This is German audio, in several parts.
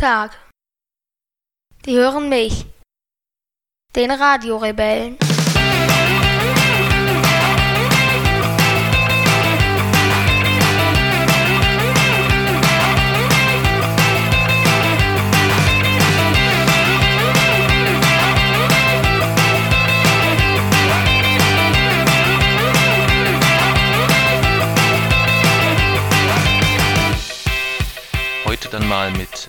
Tag. Sie hören mich, den Radiorebellen. Heute dann mal mit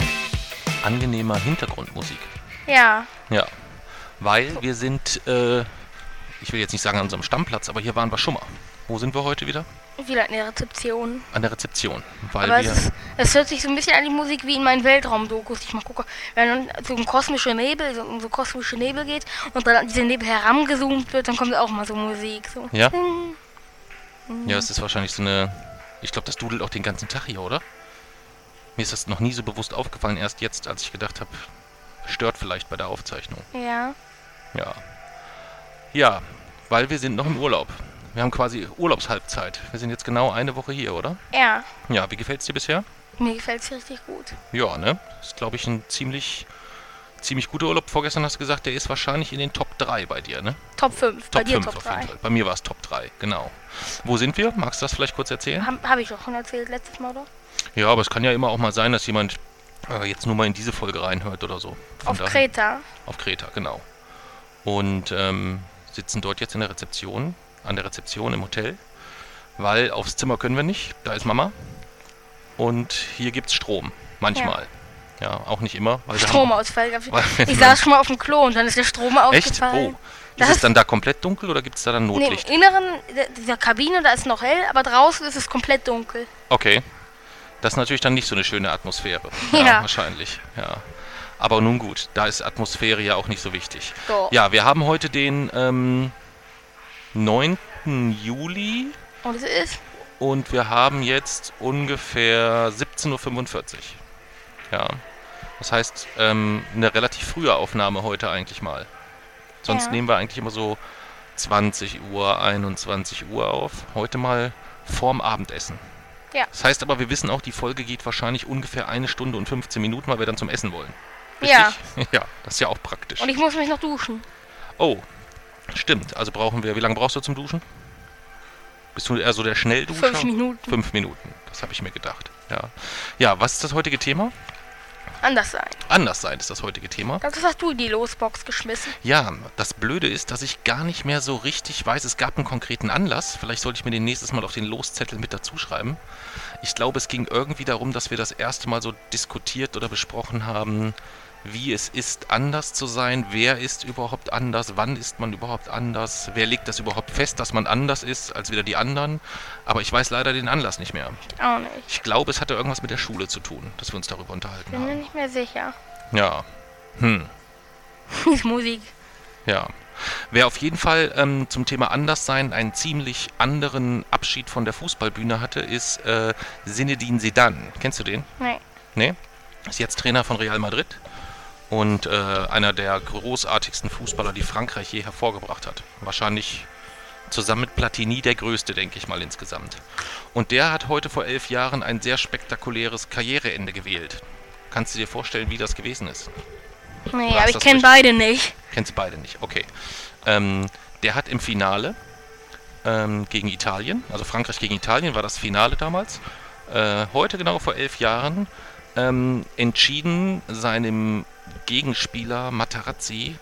angenehmer Hintergrundmusik. Ja, Ja, weil wir sind, äh, ich will jetzt nicht sagen an unserem Stammplatz, aber hier waren wir schon mal. Wo sind wir heute wieder? wieder eine Rezeption. An der Rezeption. Weil Aber wir. es, ist, es hört sich so ein bisschen an die Musik wie in meinen Weltraumdokus. Ich mal gucke, wenn dann so ein kosmischer Nebel, so um so kosmische Nebel geht und dann an diese Nebel herangezoomt wird, dann kommt auch mal so Musik. So. Ja? Hm. Ja, es ist wahrscheinlich so eine. Ich glaube, das dudelt auch den ganzen Tag hier, oder? Mir ist das noch nie so bewusst aufgefallen, erst jetzt, als ich gedacht habe, stört vielleicht bei der Aufzeichnung. Ja. Ja. Ja, weil wir sind noch im Urlaub. Wir haben quasi Urlaubshalbzeit. Wir sind jetzt genau eine Woche hier, oder? Ja, Ja, wie gefällt's dir bisher? mir gefällt es richtig gut. Ja, ne? Ist, glaube ich, ein ziemlich, ziemlich guter Urlaub. Vorgestern hast du gesagt, der ist wahrscheinlich in den Top 3 bei dir, ne? Top 5, bei Top dir 5 Top auf jeden 3. Fall. Bei mir war es Top 3, genau. Wo sind wir? Magst du das vielleicht kurz erzählen? Habe hab ich doch schon erzählt letztes Mal, oder? Ja, aber es kann ja immer auch mal sein, dass jemand äh, jetzt nur mal in diese Folge reinhört oder so. Von Auf daher- Kreta. Auf Kreta, genau. Und ähm, sitzen dort jetzt in der Rezeption, an der Rezeption im Hotel, weil aufs Zimmer können wir nicht, da ist Mama. Und hier gibt's Strom, manchmal. Ja, auch nicht immer. Weil haben- Stromausfall. gab's. Weil Ich saß schon mal auf dem Klo und dann ist der Strom Echt? ausgefallen. Oh. Das Ist es dann da komplett dunkel oder gibt es da dann Nee, Notlicht? im Inneren der- dieser Kabine, da ist noch hell, aber draußen ist es komplett dunkel. Okay. Das ist natürlich dann nicht so eine schöne Atmosphäre. Ja. wahrscheinlich. Ja. Aber nun gut, da ist Atmosphäre ja auch nicht so wichtig. So. Ja, wir haben heute den ähm, 9. Juli Und es ist und wir haben jetzt ungefähr 17.45 Uhr. Ja. Das heißt, ähm, eine relativ frühe Aufnahme heute eigentlich mal. Sonst Ja. nehmen wir eigentlich immer so 20 Uhr, 21 Uhr auf. Heute mal vorm Abendessen. Ja. Das heißt aber, wir wissen auch, die Folge geht wahrscheinlich ungefähr eine Stunde und 15 Minuten, weil wir dann zum Essen wollen. Ja. Richtig? Ja, das ist ja auch praktisch. Und ich muss mich noch duschen. Oh, stimmt. Also brauchen wir, wie lange brauchst du zum Duschen? Bist du eher so der Schnellduscher? Fünf Minuten. Fünf Minuten, das habe ich mir gedacht. Ja. ja, was ist das heutige Thema? Anders sein. Anders sein ist das heutige Thema. Das hast du in die Losbox geschmissen. Ja, das Blöde ist, dass ich gar nicht mehr so richtig weiß, es gab einen konkreten Anlass. Vielleicht sollte ich mir den nächstes Mal auf den Loszettel mit dazu schreiben. Ich glaube, es ging irgendwie darum, dass wir das erste Mal so diskutiert oder besprochen haben, wie es ist, anders zu sein. Wer ist überhaupt anders? Wann ist man überhaupt anders? Wer legt das überhaupt fest, dass man anders ist als wieder die anderen? Aber ich weiß leider den Anlass nicht mehr. Auch nicht. Ich glaube, es hatte irgendwas mit der Schule zu tun, dass wir uns darüber unterhalten Bin mir haben. nicht mehr sicher. Ja. Hm. Musik. Ja. Wer auf jeden Fall ähm, zum Thema Anderssein einen ziemlich anderen Abschied von der Fußballbühne hatte, ist äh, Zinedine Zidane. Kennst du den? Nee. Nee? Ist jetzt Trainer von Real Madrid und äh, einer der großartigsten Fußballer, die Frankreich je hervorgebracht hat. Wahrscheinlich zusammen mit Platini der größte, denke ich mal insgesamt. Und der hat heute vor elf Jahren ein sehr spektakuläres Karriereende gewählt. Kannst du dir vorstellen, wie das gewesen ist? Nee, aber ich kenne beide nicht. Kennst du beide nicht, okay. Ähm, der hat im Finale ähm, gegen Italien, also Frankreich gegen Italien war das Finale damals, äh, heute genau vor elf Jahren, ähm, entschieden, seinem Gegenspieler Materazzi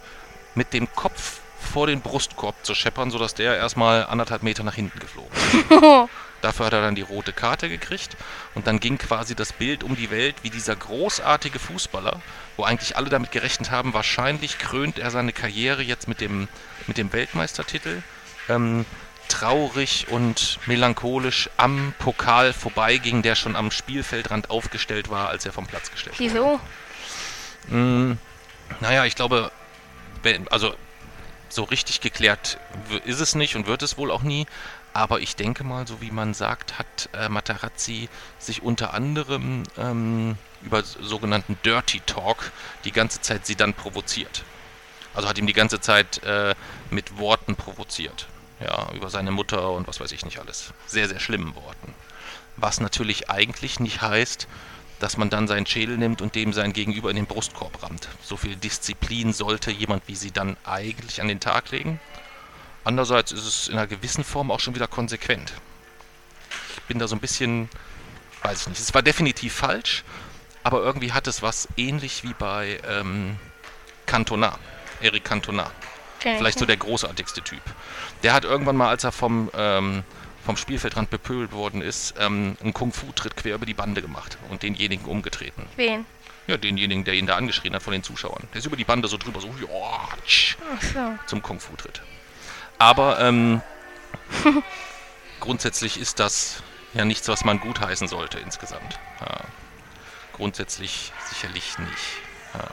mit dem Kopf vor den Brustkorb zu scheppern, sodass der erstmal anderthalb Meter nach hinten geflogen ist. Dafür hat er dann die rote Karte gekriegt und dann ging quasi das Bild um die Welt, wie dieser großartige Fußballer, wo eigentlich alle damit gerechnet haben, wahrscheinlich krönt er seine Karriere jetzt mit dem, mit dem Weltmeistertitel, ähm, traurig und melancholisch am Pokal vorbeiging, der schon am Spielfeldrand aufgestellt war, als er vom Platz gestellt wurde. Wieso? Mm, naja, ich glaube, also so richtig geklärt ist es nicht und wird es wohl auch nie. Aber ich denke mal, so wie man sagt, hat äh, Matarazzi sich unter anderem ähm, über sogenannten Dirty Talk die ganze Zeit sie dann provoziert. Also hat ihm die ganze Zeit äh, mit Worten provoziert. Ja, über seine Mutter und was weiß ich nicht alles. Sehr, sehr schlimmen Worten. Was natürlich eigentlich nicht heißt, dass man dann seinen Schädel nimmt und dem sein Gegenüber in den Brustkorb rammt. So viel Disziplin sollte jemand wie sie dann eigentlich an den Tag legen. Andererseits ist es in einer gewissen Form auch schon wieder konsequent. Ich bin da so ein bisschen, weiß ich nicht, es war definitiv falsch, aber irgendwie hat es was ähnlich wie bei ähm, Cantona, Eric Cantona. Vielleicht so der großartigste Typ. Der hat irgendwann mal, als er vom, ähm, vom Spielfeldrand bepöbelt worden ist, ähm, einen Kung-Fu-Tritt quer über die Bande gemacht und denjenigen umgetreten. Wen? Ja, denjenigen, der ihn da angeschrien hat von den Zuschauern. Der ist über die Bande so drüber, so, ja, tsch, Ach so. zum Kung-Fu-Tritt. Aber ähm, grundsätzlich ist das ja nichts, was man gutheißen sollte insgesamt. Ja. Grundsätzlich sicherlich nicht. Ja.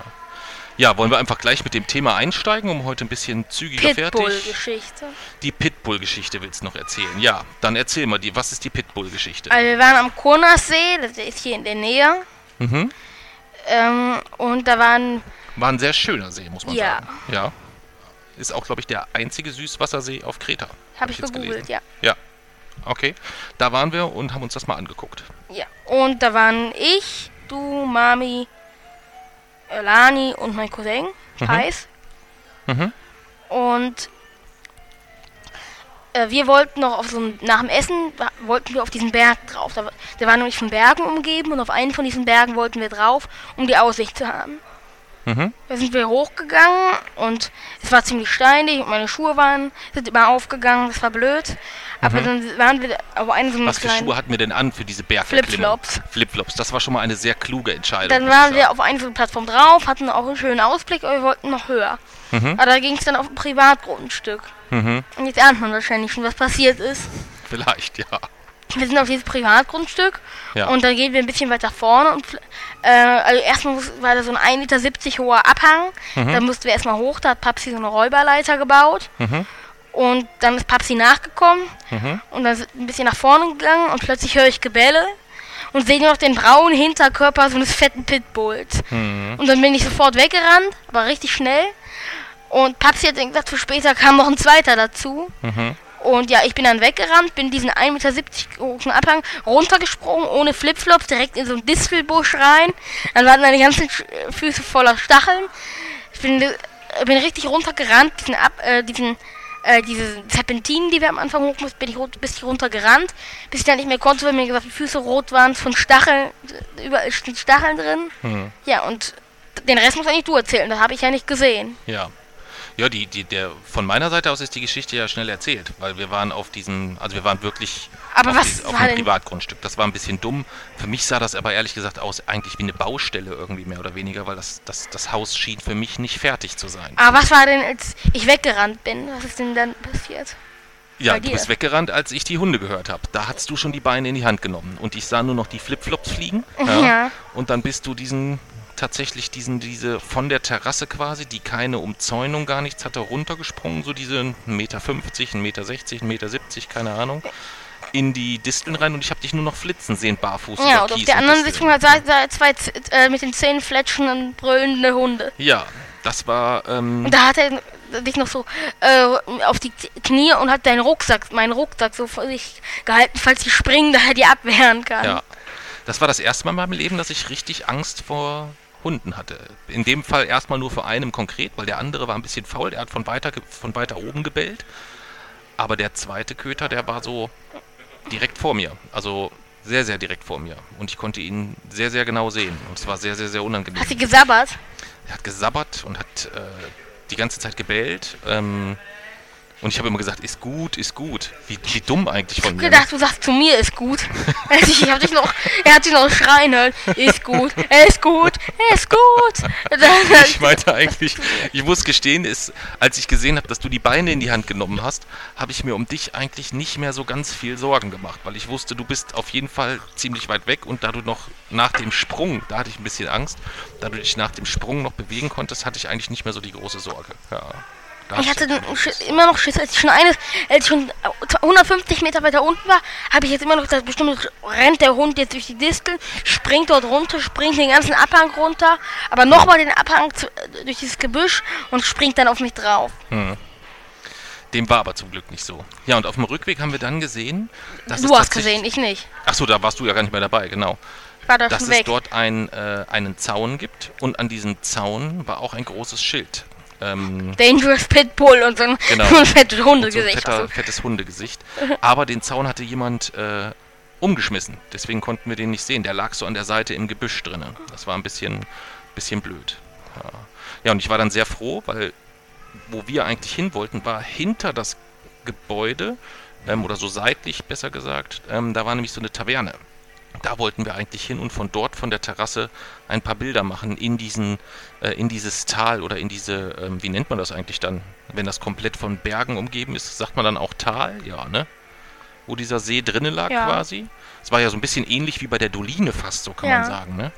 Ja, wollen wir einfach gleich mit dem Thema einsteigen, um heute ein bisschen zügiger fertig. Pitbull-Geschichte. Die Pitbull-Geschichte willst du noch erzählen? Ja, dann erzähl mal die. Was ist die Pitbull-Geschichte? Also wir waren am Konersee, das ist hier in der Nähe. Mhm. Ähm, und da waren, War ein sehr schöner See, muss man Ja. sagen. Ja. Ist auch, glaube ich, der einzige Süßwassersee auf Kreta. habe ich jetzt gegoogelt, gelesen. ja. Ja. Okay. Da waren wir und haben uns das mal angeguckt. Ja. Und da waren ich, du, Mami, Lani und mein Cousin, Mhm. Heiß. Mhm. Und äh, wir wollten noch auf so einem, nach dem Essen wollten wir auf diesen Berg drauf. Da, der war nämlich von Bergen umgeben und auf einen von diesen Bergen wollten wir drauf, um die Aussicht zu haben. Mhm. Da sind wir hochgegangen und es war ziemlich steinig und meine Schuhe waren, sind immer aufgegangen, das war blöd. Aber dann waren wir auf einem so einem Mhm. Was für. Schuhe hatten wir denn an für diese Bergerklimmung? Flipflops. Flipflops. Das war schon mal eine sehr kluge Entscheidung. Dann waren wir auf einer so Plattform drauf, hatten auch einen schönen Ausblick, aber wir wollten noch höher. Mhm. Aber da ging es dann auf ein Privatgrundstück. Mhm. Und jetzt ahnt man wahrscheinlich schon, was passiert ist. Vielleicht, ja. Wir sind auf dieses Privatgrundstück Ja. und dann gehen wir ein bisschen weiter vorne und äh, also erstmal muss- war da so ein 1,70 Meter hoher Abhang. Da mussten wir erstmal hoch, da hat Papsi so eine Räuberleiter gebaut. Mhm. Und dann ist Papsi nachgekommen Mhm. und dann wir ein bisschen nach vorne gegangen und plötzlich höre ich Gebelle und sehe nur noch den braunen Hinterkörper so eines fetten Pitbulls. Mhm. Und dann bin ich sofort weggerannt, aber richtig schnell. Und Papsi hat dann gesagt, für später kam noch ein zweiter dazu. Mhm. Und ja, ich bin dann weggerannt, bin diesen 1,70 Meter großen Abhang runtergesprungen, ohne Flipflops, direkt in so einen Distelbusch rein. Dann waren meine ganzen äh, Füße voller Stacheln. Ich bin, äh, bin richtig runtergerannt, diesen, Ab, äh, diesen äh, diese Serpentinen, die wir am Anfang hoch mussten, bin ich rot, bis ich runtergerannt, bis ich dann nicht mehr konnte, weil mir gesagt, die Füße rot waren von Stacheln, überall sind Stacheln drin. Mhm. Ja, und den Rest musst eigentlich du erzählen, das habe ich ja nicht gesehen. Ja. Ja, die, die, der, von meiner Seite aus ist die Geschichte ja schnell erzählt, weil wir waren auf diesem, also wir waren wirklich Aber auf, was dies- auf war einem denn- Privatgrundstück. Das war ein bisschen dumm. Für mich sah das aber ehrlich gesagt aus eigentlich wie eine Baustelle irgendwie mehr oder weniger, weil das, das, das Haus schien für mich nicht fertig zu sein. Aber was war denn, als ich weggerannt bin? Was ist denn dann passiert? Ja, du bist weggerannt, als ich die Hunde gehört habe. Da hattest du schon die Beine in die Hand genommen und ich sah nur noch die Flipflops fliegen. Ja. Und dann bist du diesen tatsächlich diesen diese von der Terrasse quasi, die keine Umzäunung gar nichts hatte, runtergesprungen, so diese 1,50 Meter, 1,60 Meter, 1,70 Meter, keine Ahnung, in die Disteln rein und ich habe dich nur noch flitzen sehen, barfuß Ja, und auf der anderen. Sitzung hat zwei äh, mit den Zähnen fletschenden, brüllende Hunde. Ja, das war ähm, Und da hat er dich noch so äh, auf die Knie und hat deinen Rucksack, meinen Rucksack so vor sich gehalten, falls die springen, da er die abwehren kann. Ja. Das war das erste Mal in meinem Leben, dass ich richtig Angst vor Hunden hatte. In dem Fall erstmal nur vor einem konkret, weil der andere war ein bisschen faul, der hat von weiter, von weiter oben gebellt. Aber der zweite Köter, der war so direkt vor mir. Also sehr, sehr direkt vor mir. Und ich konnte ihn sehr, sehr genau sehen. Und es war sehr, sehr, sehr unangenehm. Hat sie gesabbert? Er hat gesabbert und hat äh, die ganze Zeit gebellt. Ähm, und ich habe immer gesagt, ist gut, ist gut. Wie, wie dumm eigentlich von Ich mir. ne? gedacht, du sagst zu mir ist gut. Also ich hab dich noch, er hat dich noch schreien hören. Ist gut, ist gut, ist gut. Ich meinte eigentlich, ich muss gestehen, ist, als ich gesehen habe, dass du die Beine in die Hand genommen hast, habe ich mir um dich eigentlich nicht mehr so ganz viel Sorgen gemacht, weil ich wusste, du bist auf jeden Fall ziemlich weit weg und da du noch nach dem Sprung, da hatte ich ein bisschen Angst, da du dich nach dem Sprung noch bewegen konntest, hatte ich eigentlich nicht mehr so die große Sorge. Ja, da Ich hatte immer noch Schiss, als ich schon eine, als ich schon 150 Meter weiter unten war, habe ich jetzt immer noch das bestimmt rennt der Hund jetzt durch die Distel, springt dort runter, springt den ganzen Abhang runter, aber nochmal den Abhang zu, äh, durch dieses Gebüsch und springt dann auf mich drauf. Dem war aber zum Glück nicht so. Ja, und auf dem Rückweg haben wir dann gesehen, dass du es hast gesehen, ich nicht. Ach so, da warst du ja gar nicht mehr dabei, genau. Ich war da Dass schon es weg. dort ein, äh, einen Zaun gibt und an diesem Zaun war auch ein großes Schild. Ähm, Dangerous Pitbull und so ein, Genau. fettes und so Hundegesicht. fetter, Also, fettes Hundegesicht. Aber den Zaun hatte jemand äh, umgeschmissen. Deswegen konnten wir den nicht sehen. Der lag so an der Seite im Gebüsch drinnen. Das war ein bisschen, bisschen blöd. Ja. ja, und ich war dann sehr froh, weil wo wir eigentlich hin wollten, war hinter das Gebäude, ähm, oder so seitlich besser gesagt, ähm, da war nämlich so eine Taverne. Da wollten wir eigentlich hin und von dort, von der Terrasse, ein paar Bilder machen in diesen, äh, in dieses Tal oder in diese, ähm, wie nennt man das eigentlich dann, wenn das komplett von Bergen umgeben ist, sagt man dann auch Tal, ja, ne? Wo dieser See drinnen lag Ja. quasi. Es war ja so ein bisschen ähnlich wie bei der Doline fast, so kann Ja. man sagen, ne?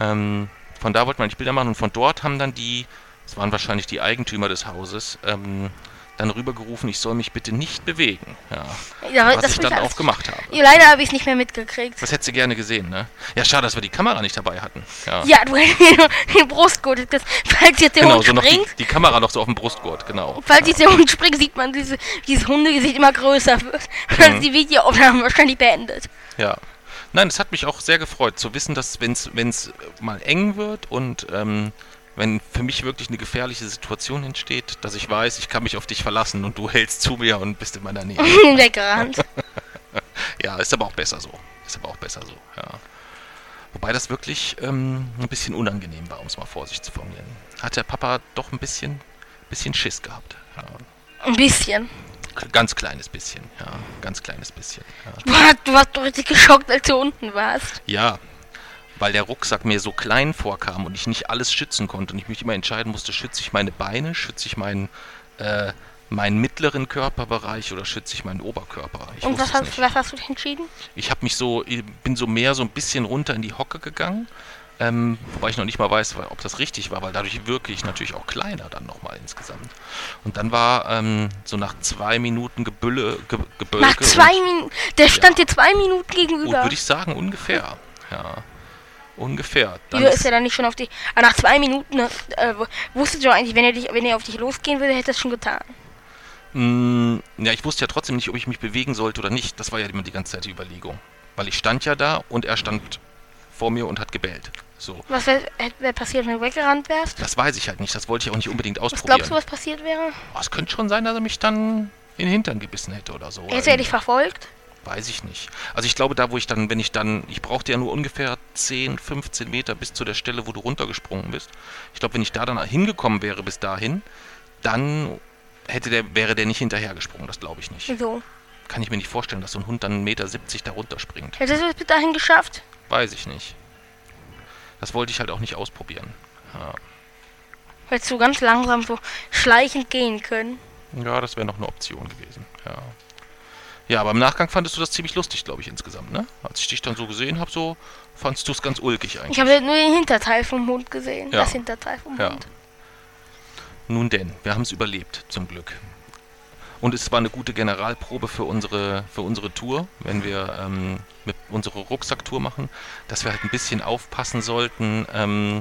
Ähm, von da wollten wir eigentlich Bilder machen und von dort haben dann die, das waren wahrscheinlich die Eigentümer des Hauses, ähm, dann rübergerufen, ich soll mich bitte nicht bewegen. Ja, ja, was das ich dann auch gemacht habe. Ja, leider habe ich es nicht mehr mitgekriegt. Das hättest du gerne gesehen, ne? Ja, schade, dass wir die Kamera nicht dabei hatten. Ja, Ja, du hättest mir den Brustgurt. Das, falls jetzt der genau, Hund so noch die, springt, die Kamera noch so auf dem Brustgurt, genau. falls jetzt der Hund springt, sieht man diese, dieses Hundegesicht immer größer wird. Und dann Mhm. ist die Videoaufnahme wahrscheinlich beendet. Ja. Nein, es hat mich auch sehr gefreut zu wissen, dass wenn es mal eng wird und ähm, wenn für mich wirklich eine gefährliche Situation entsteht, dass ich weiß, ich kann mich auf dich verlassen und du hältst zu mir und bist in meiner Nähe. Weggerannt. Ja, ist aber auch besser so. Ist aber auch besser so, ja. Wobei das wirklich ähm, ein bisschen unangenehm war, um es mal vorsichtig zu formulieren. Hat der Papa doch ein bisschen, bisschen Schiss gehabt. Ja. Ein bisschen. Ganz kleines bisschen, ja. Ganz kleines bisschen. Ja. Du warst, du warst doch richtig geschockt, als du unten warst. ja, weil der Rucksack mir so klein vorkam und ich nicht alles schützen konnte und ich mich immer entscheiden musste, schütze ich meine Beine, schütze ich meinen, äh, meinen mittleren Körperbereich oder schütze ich meinen Oberkörper. Ich Und was hast, was hast du entschieden? Ich habe mich so, ich bin so mehr so ein bisschen runter in die Hocke gegangen, ähm, wobei ich noch nicht mal weiß, ob das richtig war, weil dadurch wirklich natürlich auch kleiner dann nochmal insgesamt. Und dann war ähm, so nach zwei Minuten Gebülle, ge, Gebölke Nach zwei Minuten. Der stand dir zwei Minuten gegenüber. würde ich sagen, ungefähr. Ja, ungefähr. Dann ist, ist er dann nicht schon auf dich. Aber nach zwei Minuten äh, wusstet ihr eigentlich, wenn er, dich, wenn er auf dich losgehen würde, hätte er es schon getan. mh, ja, ich wusste ja trotzdem nicht, ob ich mich bewegen sollte oder nicht. Das war ja immer die ganze Zeit die Überlegung. Weil ich stand ja da und er stand vor mir und hat gebellt. So. Was wäre wär passiert, wenn du weggerannt wärst? Das weiß ich halt nicht. Das wollte ich auch nicht unbedingt Was ausprobieren. glaubst du, was passiert wäre? Oh, es könnte schon sein, dass er mich dann in den Hintern gebissen hätte oder so. Hätte er dich verfolgt? Weiß ich nicht. Also ich glaube, da wo ich dann, wenn ich dann, ich brauchte ja nur ungefähr 10, 15 Meter bis zu der Stelle, wo du runtergesprungen bist. Ich glaube, wenn ich da dann hingekommen wäre bis dahin, dann hätte der, wäre der nicht hinterhergesprungen. Das glaube ich nicht. Wieso? Kann ich mir nicht vorstellen, dass so ein Hund dann 1,70 Meter da runterspringt. Hättest du es bis dahin geschafft? Weiß ich nicht. Das wollte ich halt auch nicht ausprobieren. Ja, Hättest du ganz langsam so schleichend gehen können. ja das wäre noch eine Option gewesen. Ja. Ja, aber im Nachgang fandest du das ziemlich lustig, glaube ich, insgesamt, ne? Als ich dich dann so gesehen habe, so fandst du es ganz ulkig eigentlich. Ich habe nur den Hinterteil vom Hund gesehen. Ja. Das Hinterteil vom Ja. Hund. Nun denn, wir haben es überlebt, zum Glück. Und es war eine gute Generalprobe für unsere, für unsere Tour, wenn wir ähm, mit unsere Rucksacktour machen, dass wir halt ein bisschen aufpassen sollten, ähm,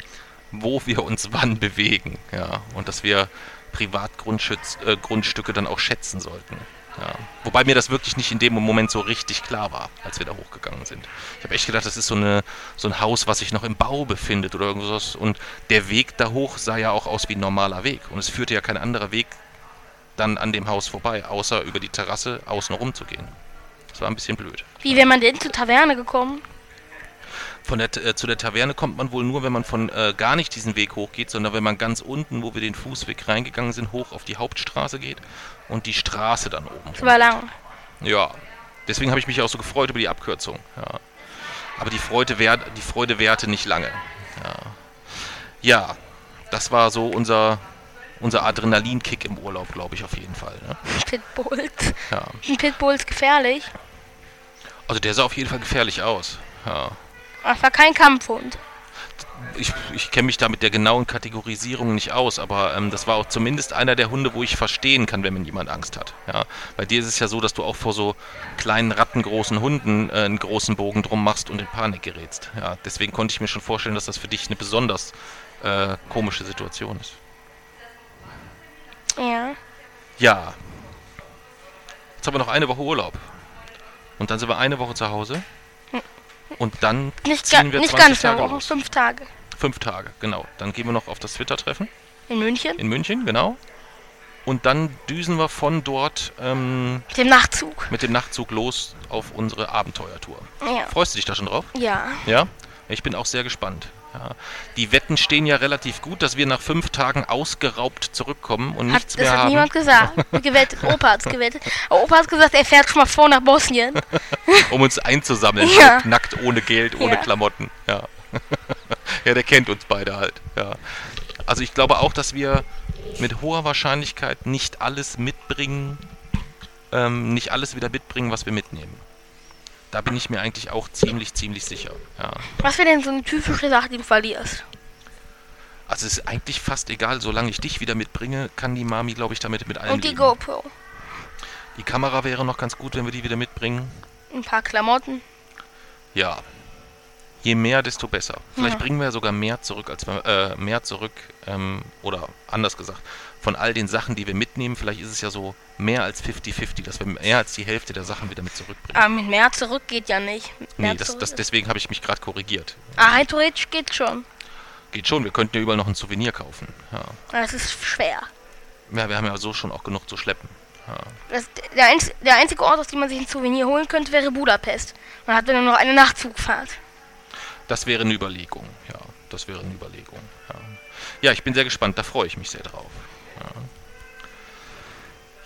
wo wir uns wann bewegen. Ja, und dass wir Privatgrundstücke äh, dann auch schätzen sollten. Ja. Wobei mir das wirklich nicht in dem Moment so richtig klar war, als wir da hochgegangen sind. Ich habe echt gedacht, das ist so, eine, so ein Haus, was sich noch im Bau befindet oder irgendwas. Und der Weg da hoch sah ja auch aus wie ein normaler Weg. Und es führte ja kein anderer Weg dann an dem Haus vorbei, außer über die Terrasse außen rum zu gehen. Das war ein bisschen blöd. Wie wäre man denn zur Taverne gekommen? Von der, äh, zu der Taverne kommt man wohl nur, wenn man von äh, gar nicht diesen Weg hochgeht, sondern wenn man ganz unten, wo wir den Fußweg reingegangen sind, hoch auf die Hauptstraße geht und die Straße dann oben. Das war lang. Ja, deswegen habe ich mich auch so gefreut über die Abkürzung. Ja. Aber die Freude, währt, die Freude währte nicht lange. Ja, ja das war so unser, unser Adrenalinkick im Urlaub, glaube ich, auf jeden Fall. Ne? Pitbulls. Ja. Ein Pitbull ist gefährlich. Also der sah auf jeden Fall gefährlich aus. Ja. Das war kein Kampfhund. Ich, ich kenne mich da mit der genauen Kategorisierung nicht aus, aber ähm, das war auch zumindest einer der Hunde, wo ich verstehen kann, wenn man jemand Angst hat. Ja. Bei dir ist es ja so, dass du auch vor so kleinen rattengroßen Hunden äh, einen großen Bogen drum machst und in Panik gerätst. Ja. Deswegen konnte ich mir schon vorstellen, dass das für dich eine besonders äh, komische Situation ist. Ja. Ja, Jetzt haben wir noch eine Woche Urlaub. Und dann sind wir eine Woche zu Hause. Und dann Nicht, ziehen wir nicht 20 ganz Tage Woche, los. fünf Tage. Fünf Tage, genau. Dann gehen wir noch auf das Twitter-Treffen In München. in München, genau. Und dann düsen wir von dort ähm, Mit dem Nachtzug. mit dem Nachtzug los auf unsere Abenteuertour. Ja. Freust du dich da schon drauf? Ja. Ja? Ich bin auch sehr gespannt. Ja. Die Wetten stehen ja relativ gut, dass wir nach fünf Tagen ausgeraubt zurückkommen und Hat, nichts das mehr hat haben. niemand gesagt. Gewettet. Opa hat's gewettet. Aber Opa hat gesagt, er fährt schon mal vor nach Bosnien. um uns einzusammeln. Ja. Nackt, ohne Geld, ohne Ja. Klamotten. Ja. ja, der kennt uns beide halt. Ja. Also ich glaube auch, dass wir mit hoher Wahrscheinlichkeit nicht alles mitbringen, ähm, nicht alles wieder mitbringen, was wir mitnehmen. Da bin ich mir eigentlich auch ziemlich, ziemlich sicher. Ja. Was wäre denn so eine typische Sache, die du verlierst? Also es ist eigentlich fast egal, solange ich dich wieder mitbringe, kann die Mami, glaube ich, damit mit allem Und die leben. GoPro. Die Kamera wäre noch ganz gut, wenn wir die wieder mitbringen. Ein paar Klamotten. Ja. Je mehr, desto besser. Vielleicht Ja. bringen wir ja sogar mehr zurück, als wir, äh, mehr zurück, ähm, oder anders gesagt, von all den Sachen, die wir mitnehmen, vielleicht ist es ja so mehr als 50-50, dass wir mehr als die Hälfte der Sachen wieder mit zurückbringen. Aber mit mehr zurück geht ja nicht. Mehr nee, das, das, deswegen habe ich mich gerade korrigiert. Ah, rein theoretisch geht schon. Geht schon, wir könnten ja überall noch ein Souvenir kaufen. Ja. Das ist schwer. ja, wir haben ja so schon auch genug zu schleppen. Ja. Das, der, einz, der einzige Ort, aus dem man sich ein Souvenir holen könnte, wäre Budapest. Man hat dann nur noch eine Nachtzugfahrt. Das wäre eine Überlegung, ja. Das wäre eine Überlegung, ja. Ja, ich bin sehr gespannt, da freue ich mich sehr drauf.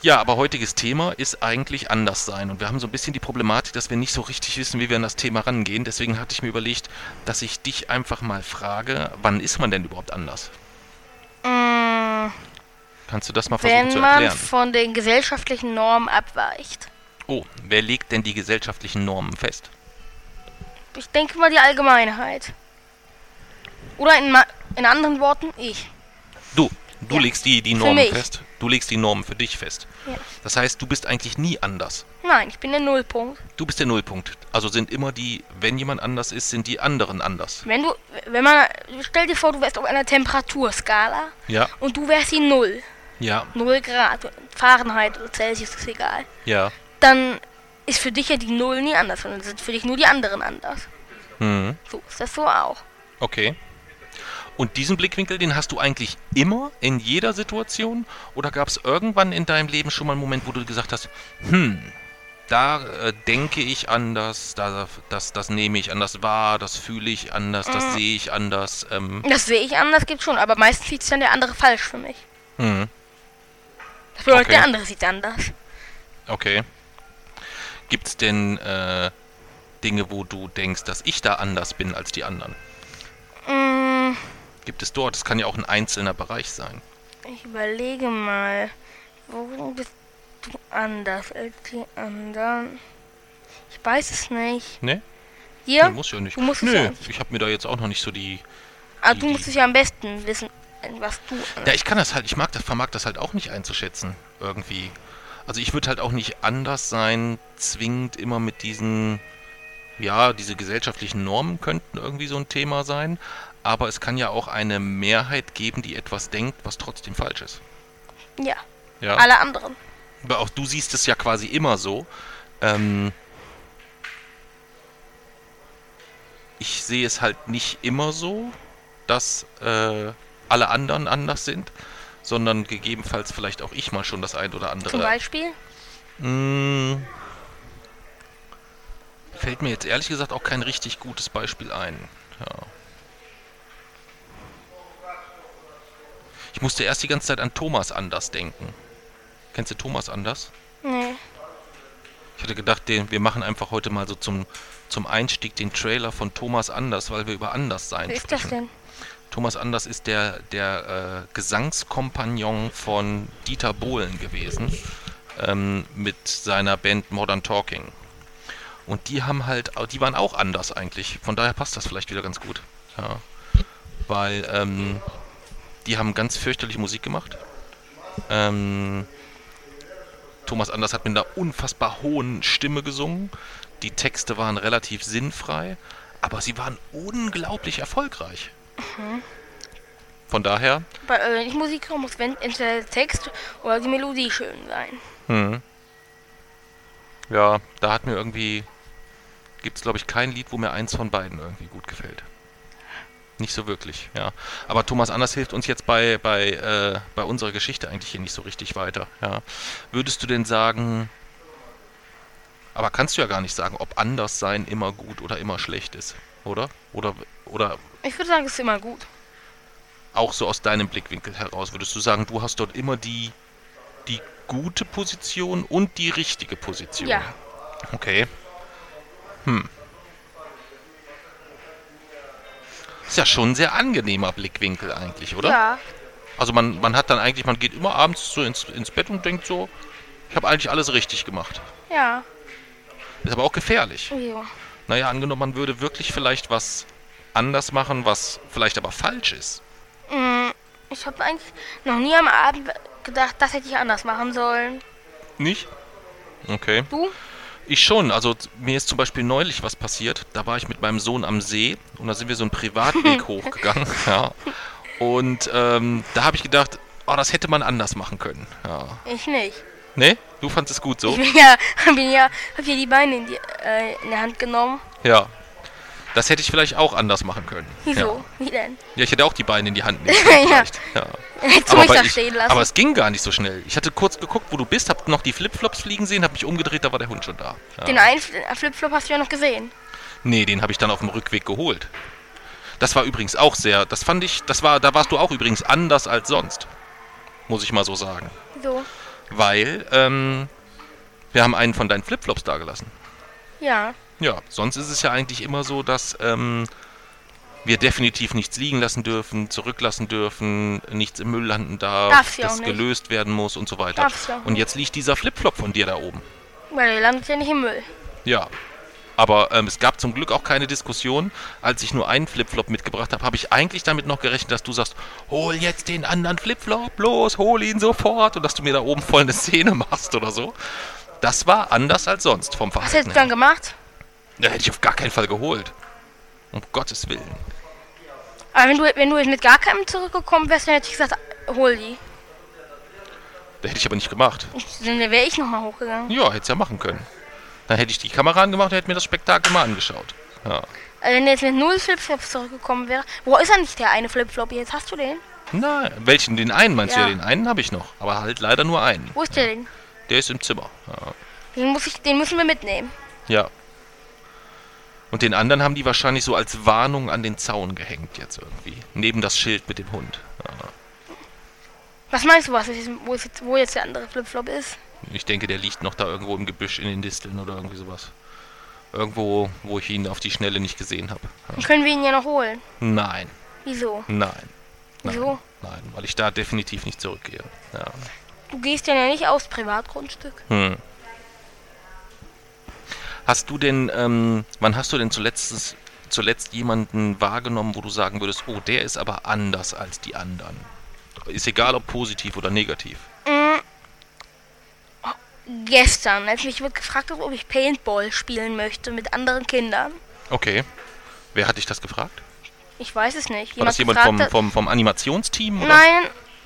Ja. aber heutiges Thema ist eigentlich anders sein. Und wir haben so ein bisschen die Problematik, dass wir nicht so richtig wissen, wie wir an das Thema rangehen. Deswegen hatte ich mir überlegt, dass ich dich einfach mal frage, wann ist man denn überhaupt anders? Mm, Kannst du das mal versuchen wenn zu man erklären? von den gesellschaftlichen Normen abweicht. Oh, wer legt denn die gesellschaftlichen Normen fest? Ich denke mal die Allgemeinheit. Oder in, in anderen Worten, ich. Du, du Ja, legst die, die Normen fest. Du legst die Normen für dich fest. Ja. Das heißt, du bist eigentlich nie anders. Nein, ich bin der Nullpunkt. Du bist der Nullpunkt. Also sind immer die, wenn jemand anders ist, sind die anderen anders. Wenn du, wenn man, stell dir vor, du wärst auf einer Temperaturskala Ja, und du wärst die Null. ja, Null Grad, Fahrenheit oder Celsius ist egal. ja. Dann ist für dich ja die Null nie anders, sondern sind für dich nur die anderen anders. Mhm. So ist das so auch. Okay. Und diesen Blickwinkel, den hast du eigentlich immer in jeder Situation? Oder gab es irgendwann in deinem Leben schon mal einen Moment, wo du gesagt hast, hm, da äh, denke ich anders, da, das, das nehme ich anders wahr, das fühle ich anders, das sehe ich anders. Ähm, Das sehe ich anders, gibt schon, aber meistens sieht es dann der andere falsch für mich. hm, Das bedeutet, Okay. der andere sieht anders. okay. Gibt es denn äh, Dinge, wo du denkst, dass ich da anders bin als die anderen? Mm, Gibt es dort? Das kann ja auch ein einzelner Bereich sein. ich überlege mal, wo bist du anders als die anderen? Ich weiß es nicht. Ne? Hier? Nee, muss ja nicht. Du musst Nö, ja nicht. ich habe mir da jetzt auch noch nicht so die Ah, du musst es ja am besten wissen, was du. Ja, ich kann das halt, ich mag das, vermag das halt auch nicht einzuschätzen, irgendwie. Also ich würde halt auch nicht anders sein, zwingend immer mit diesen, ja, diese gesellschaftlichen Normen könnten irgendwie so ein Thema sein, aber es kann ja auch eine Mehrheit geben, die etwas denkt, was trotzdem falsch ist. Ja, Ja, alle anderen. aber auch du siehst es ja quasi immer so. Ähm, ich sehe es halt nicht immer so, dass äh, alle anderen anders sind, sondern gegebenenfalls vielleicht auch ich mal schon das ein oder andere. Zum Beispiel. Mm, fällt mir jetzt ehrlich gesagt auch kein richtig gutes Beispiel ein. Ja. Ich musste erst die ganze Zeit an Thomas Anders denken. Kennst du Thomas Anders? Nee. Ich hatte gedacht, den, wir machen einfach heute mal so zum, zum Einstieg den Trailer von Thomas Anders, weil wir über Anderssein Wer ist das sprechen. denn? Thomas Anders ist der, der äh, Gesangskompagnon von Dieter Bohlen gewesen ähm, mit seiner Band Modern Talking. Und die haben halt, die waren auch anders eigentlich. Von daher passt das vielleicht wieder ganz gut. Ja. Weil ähm, die haben ganz fürchterliche Musik gemacht. Ähm, Thomas Anders hat mit einer unfassbar hohen Stimme gesungen. Die Texte waren relativ sinnfrei, aber sie waren unglaublich erfolgreich. Von daher, Bei, äh, wenn ich Musik höre, muss wenn, entweder der Text oder die Melodie schön sein. hm, Ja, da hat mir irgendwie. Gibt es, glaube ich, kein Lied, wo mir eins von beiden irgendwie gut gefällt. Nicht so wirklich, ja. Aber Thomas Anders hilft uns jetzt bei, bei, äh, bei unserer Geschichte eigentlich hier nicht so richtig weiter, ja. Würdest du denn sagen. Aber kannst du ja gar nicht sagen, ob anders sein immer gut oder immer schlecht ist, oder? Oder, oder Ich würde sagen, es ist immer gut. auch so aus deinem Blickwinkel heraus, würdest du sagen, du hast dort immer die, die gute Position und die richtige Position? Ja. Okay. Hm. Ist ja schon ein sehr angenehmer Blickwinkel eigentlich, oder? Ja. Also man, man hat dann eigentlich, man geht immer abends so ins, ins Bett und denkt so, ich habe eigentlich alles richtig gemacht. Ja. Ist aber auch gefährlich. Jo. Naja, angenommen, man würde wirklich vielleicht was anders machen, was vielleicht aber falsch ist. Mm, Ich habe eigentlich noch nie am Abend gedacht, das hätte ich anders machen sollen. Nicht? Okay. Du? Ich schon. Also mir ist zum Beispiel neulich was passiert. Da war ich mit meinem Sohn am See und da sind wir so einen Privatweg hochgegangen. Ja. Und ähm, da habe ich gedacht, oh, das hätte man anders machen können. Ja. Ich nicht. Ne? Du fandest es gut so? Ich bin ja, bin ja, hab hier die Beine in, die, äh, in der Hand genommen. Ja. Das hätte ich vielleicht auch anders machen können. Wieso? Wie denn? Ja, ich hätte auch die Beine in die Hand nehmen können. Ja. ja. Hättest du mich da stehen lassen? aber es ging gar nicht so schnell. Ich hatte kurz geguckt, wo du bist, hab noch die Flipflops fliegen sehen, hab mich umgedreht, da war der Hund schon da. Ja. Den einen Fl- Flipflop hast du ja noch gesehen. Nee, den habe ich dann auf dem Rückweg geholt. Das war übrigens auch sehr, das fand ich, das war, da warst du auch übrigens anders als sonst. Muss ich mal so sagen. Wieso? Weil, ähm, wir haben einen von deinen Flipflops da gelassen. Ja. Ja, sonst ist es ja eigentlich immer so, dass ähm, wir definitiv nichts liegen lassen dürfen, zurücklassen dürfen, nichts im Müll landen darf, Darf's ja das gelöst werden muss und so weiter. Darf's ja auch und jetzt liegt dieser Flipflop von dir da oben. Weil der landet ja nicht im Müll. Ja. Aber ähm, es gab zum Glück auch keine Diskussion. Als ich nur einen Flipflop mitgebracht habe, habe ich eigentlich damit noch gerechnet, dass du sagst, hol jetzt den anderen Flipflop, los, hol ihn sofort. Und dass du mir da oben voll eine Szene machst oder so. Das war anders als sonst vom Was Verhalten hättest du dann gemacht? Da hätte ich auf gar keinen Fall geholt. Um Gottes Willen. Aber wenn du, wenn du mit gar keinem zurückgekommen wärst, dann hätte ich gesagt, hol die. Da hätte ich aber nicht gemacht. Dann wäre ich nochmal hochgegangen. Ja, hätte es ja machen können. Dann hätte ich die Kamera angemacht und hätte mir das Spektakel mal angeschaut. Ja. Also wenn der jetzt mit null Flipflops zurückgekommen wäre. Wo ist eigentlich der eine Flipflop jetzt? Hast du den? Nein, welchen? Den einen meinst du Ja. ja? Den einen habe ich noch. Aber halt leider nur einen. Wo ist der denn? Der ist im Zimmer. Ja. Den, muss ich, den müssen wir mitnehmen. Ja. Und den anderen haben die wahrscheinlich so als Warnung an den Zaun gehängt jetzt irgendwie. Neben das Schild mit dem Hund. Ja. Was meinst du, was ist, wo, ist jetzt, wo jetzt der andere Flipflop ist? Ich denke, der liegt noch da irgendwo im Gebüsch in den Disteln oder irgendwie sowas. Irgendwo, wo ich ihn auf die Schnelle nicht gesehen habe. Ja. Können wir ihn ja noch holen. Nein, Wieso? nein. Nein, Wieso? nein, weil ich da definitiv nicht zurückgehe. Ja. Du gehst ja nicht aufs Privatgrundstück. Hm. Hast du denn, ähm, wann hast du denn zuletzt, zuletzt jemanden wahrgenommen, wo du sagen würdest, oh, der ist aber anders als die anderen? Ist egal, ob positiv oder negativ. Oh, Gestern, als mich wird gefragt hat, ob ich Paintball spielen möchte mit anderen Kindern. Okay. Wer hat dich das gefragt? Ich weiß es nicht. War das jemand vom, vom, vom Animationsteam? Oder? Nein,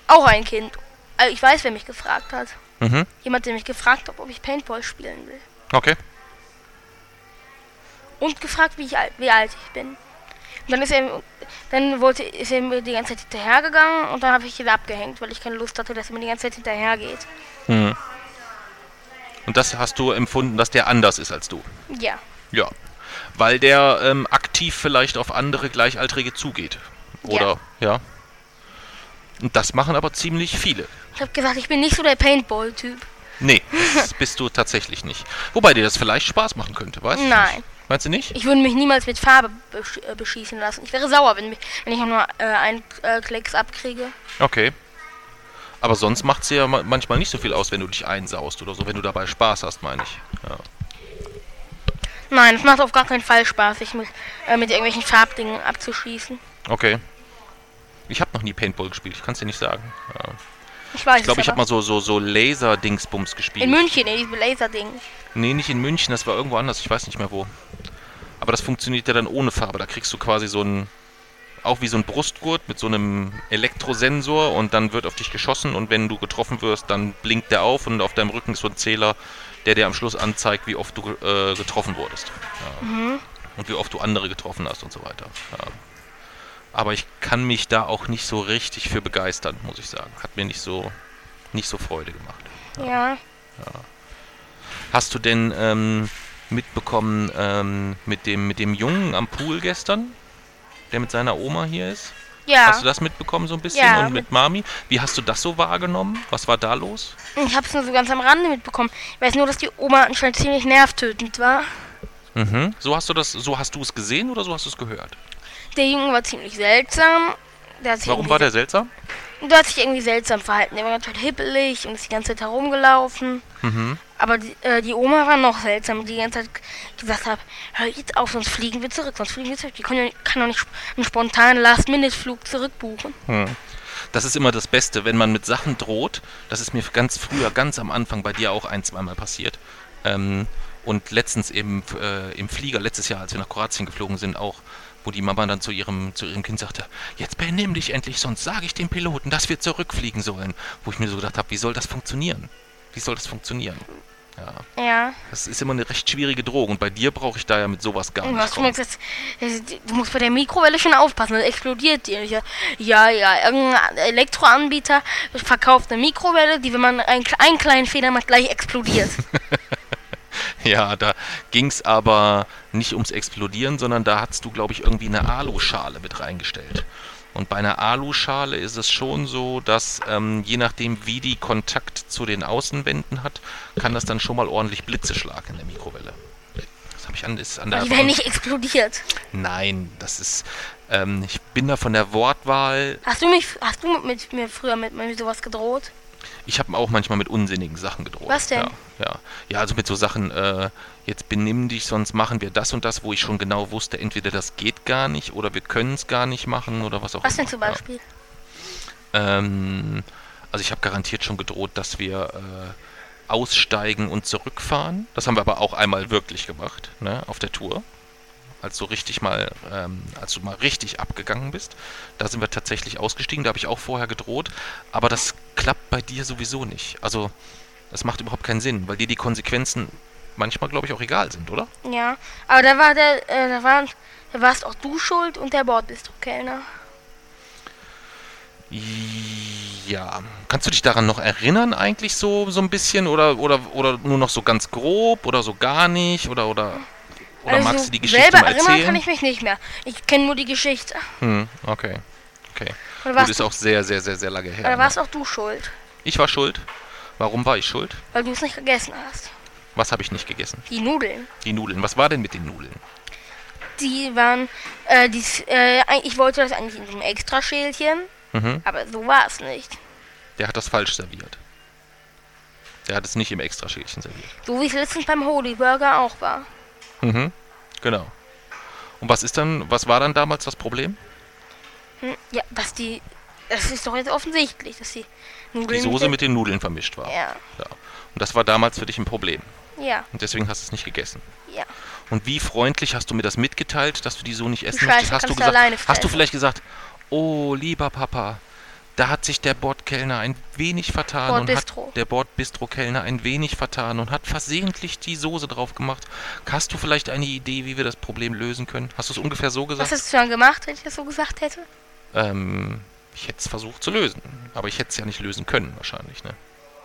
auch ein Kind. Also ich weiß, wer mich gefragt hat. Mhm. Jemand, der mich gefragt hat, ob ich Paintball spielen will. Okay. Und gefragt, wie, ich, alt- wie alt ich bin. Und dann ist er, dann wollte, ist er mir die ganze Zeit hinterhergegangen und dann habe ich ihn abgehängt, weil ich keine Lust hatte, dass er mir die ganze Zeit hinterhergeht. Mhm. Und das hast du empfunden, dass der anders ist als du? Ja. Ja. Weil der ähm, aktiv vielleicht auf andere Gleichaltrige zugeht. Oder, ja. Und das machen aber ziemlich viele. Ich habe gesagt, ich bin nicht so der Paintball-Typ. Nee, das bist du tatsächlich nicht. Wobei dir das vielleicht Spaß machen könnte, weißt du? Nein. nicht? Meinst du nicht? Ich würde mich niemals mit Farbe besch äh, beschießen lassen. Ich wäre sauer, wenn, mich, wenn ich nur äh, einen äh, Klecks abkriege. Okay. Aber sonst macht es ja ma- manchmal nicht so viel aus, wenn du dich einsaust oder so, wenn du dabei Spaß hast, meine ich. Ja. Nein, es macht auf gar keinen Fall Spaß, sich mit, äh, mit irgendwelchen Farbdingen abzuschießen. Okay. Ich habe noch nie Paintball gespielt, ich kann es dir nicht sagen. Ja. Ich weiß Ich glaube, ich habe mal so, so, so Laser-Dingsbums gespielt. In München, in diesem Laserding. Nee, nicht in München, das war irgendwo anders, ich weiß nicht mehr wo. Aber das funktioniert ja dann ohne Farbe. Da kriegst du quasi so ein, auch wie so ein Brustgurt mit so einem Elektrosensor und dann wird auf dich geschossen und wenn du getroffen wirst, dann blinkt der auf und auf deinem Rücken ist so ein Zähler, der dir am Schluss anzeigt, wie oft du äh, getroffen wurdest. Ja. Mhm. Und wie oft du andere getroffen hast und so weiter. Ja. Aber ich kann mich da auch nicht so richtig für begeistern, muss ich sagen. Hat mir nicht so, nicht so Freude gemacht. Ja. Hast du denn ähm, mitbekommen ähm, mit, dem, mit dem Jungen am Pool gestern, der mit seiner Oma hier ist? Ja. Hast du das mitbekommen so ein bisschen? Ja, und mit Mami? Wie hast du das so wahrgenommen? Was war da los? Ich habe es nur so ganz am Rande mitbekommen. Ich weiß nur, dass die Oma anscheinend ziemlich nervtötend war. Mhm. So hast du das, so hast du es gesehen oder so hast du es gehört? Der Junge war ziemlich seltsam. Warum war der seltsam? Der hat sich irgendwie seltsam verhalten. Der war ganz schön hippelig und ist die ganze Zeit herumgelaufen. Mhm. Aber die, äh, die Oma war noch seltsam, die die ganze Zeit gesagt hat, hör jetzt auf, sonst fliegen wir zurück, sonst fliegen wir zurück. Die können ja, kann doch nicht einen spontanen Last-Minute-Flug zurückbuchen. Hm. Das ist immer das Beste, wenn man mit Sachen droht. Das ist mir ganz früher, ganz am Anfang bei dir auch ein, zweimal passiert. Ähm, und letztens eben äh, im Flieger, letztes Jahr, als wir nach Kroatien geflogen sind, auch, wo die Mama dann zu ihrem, zu ihrem Kind sagte, jetzt benimm dich endlich, sonst sage ich dem Piloten, dass wir zurückfliegen sollen. Wo ich mir so gedacht habe, wie soll das funktionieren? Wie soll das funktionieren? Ja, Ja. das ist immer eine recht schwierige Drohung. Und bei dir brauche ich da ja mit sowas gar Und du äh, du musst bei der Mikrowelle schon aufpassen, dann explodiert die. Und ich, Ja, ja, irgendein Elektroanbieter verkauft eine Mikrowelle, die, wenn man einen, einen kleinen Fehler macht, gleich explodiert. Ja, da ging es aber nicht ums Explodieren, sondern da hast du, glaube ich, irgendwie eine Aluschale mit reingestellt. Und bei einer Aluschale ist es schon so, dass ähm, je nachdem, wie die Kontakt zu den Außenwänden hat, kann das dann schon mal ordentlich Blitze schlagen in der Mikrowelle. Das habe ich an, ist an der die werden nicht explodiert. Nein, das ist. Ähm, ich bin da von der Wortwahl. Hast du mich, hast du mit, mir früher mit, mit sowas gedroht? Ich habe auch manchmal mit unsinnigen Sachen gedroht. Was denn? Ja, ja. ja also mit so Sachen, äh, jetzt benimm dich, sonst machen wir das und das, wo ich schon genau wusste, entweder das geht gar nicht oder wir können es gar nicht machen oder was auch Was immer. denn zum Ja. Beispiel? Ähm, also ich habe garantiert schon gedroht, dass wir äh, aussteigen und zurückfahren. Das haben wir aber auch einmal wirklich gemacht, ne, auf der Tour. Als du richtig mal, ähm, als du mal richtig abgegangen bist, da sind wir tatsächlich ausgestiegen. Da habe ich auch vorher gedroht, aber das klappt bei dir sowieso nicht. Also das macht überhaupt keinen Sinn, weil dir die Konsequenzen manchmal, glaube ich, auch egal sind, oder? Ja, aber da war der, äh, da waren, da warst auch du schuld und der Bordbistro-Kellner. Ja. Kannst du dich daran noch erinnern eigentlich so, so ein bisschen oder, oder, oder nur noch so ganz grob oder so gar nicht oder oder oder also magst du die Geschichte selber mal erinnern erzählen? kann ich mich nicht mehr. Ich kenne nur die Geschichte. Hm, okay. Okay. Oder Gut, ist auch sehr, sehr, sehr, sehr lange her. oder ne? warst auch du schuld, Ich war schuld. Warum war ich schuld? weil du es nicht gegessen hast. Was habe ich nicht gegessen? Die Nudeln. Die Nudeln. Was war denn mit den Nudeln? Die waren, äh, die, äh, ich wollte das eigentlich in so einem Extraschälchen, Mhm. aber so war es nicht. Der hat das falsch serviert. Der hat es nicht im Extraschälchen serviert. So wie es letztens beim Holy Burger auch war. Mhm. Genau. Und was ist dann, was war dann damals das Problem? Hm, ja, dass die, das ist doch jetzt offensichtlich, dass die Nudeln Die Soße mit den Nudeln vermischt war. Ja, Ja. Und das war damals für dich ein Problem. ja, Und deswegen hast du es nicht gegessen. ja. Und wie freundlich hast du mir das mitgeteilt, dass du die so nicht essen möchtest? Hast du, gesagt, alleine hast du fressen. vielleicht gesagt, oh lieber Papa, da hat sich der Bordkellner ein wenig vertan und Bordbistro. hat der Bordbistro-Kellner ein wenig vertan und hat versehentlich die Soße drauf gemacht. Hast du vielleicht eine Idee, wie wir das Problem lösen können? Hast du es ungefähr so Was gesagt? hast du dann gemacht, wenn ich das so gesagt hätte? Ähm, ich hätte es versucht zu lösen, aber ich hätte es ja nicht lösen können wahrscheinlich. Ne?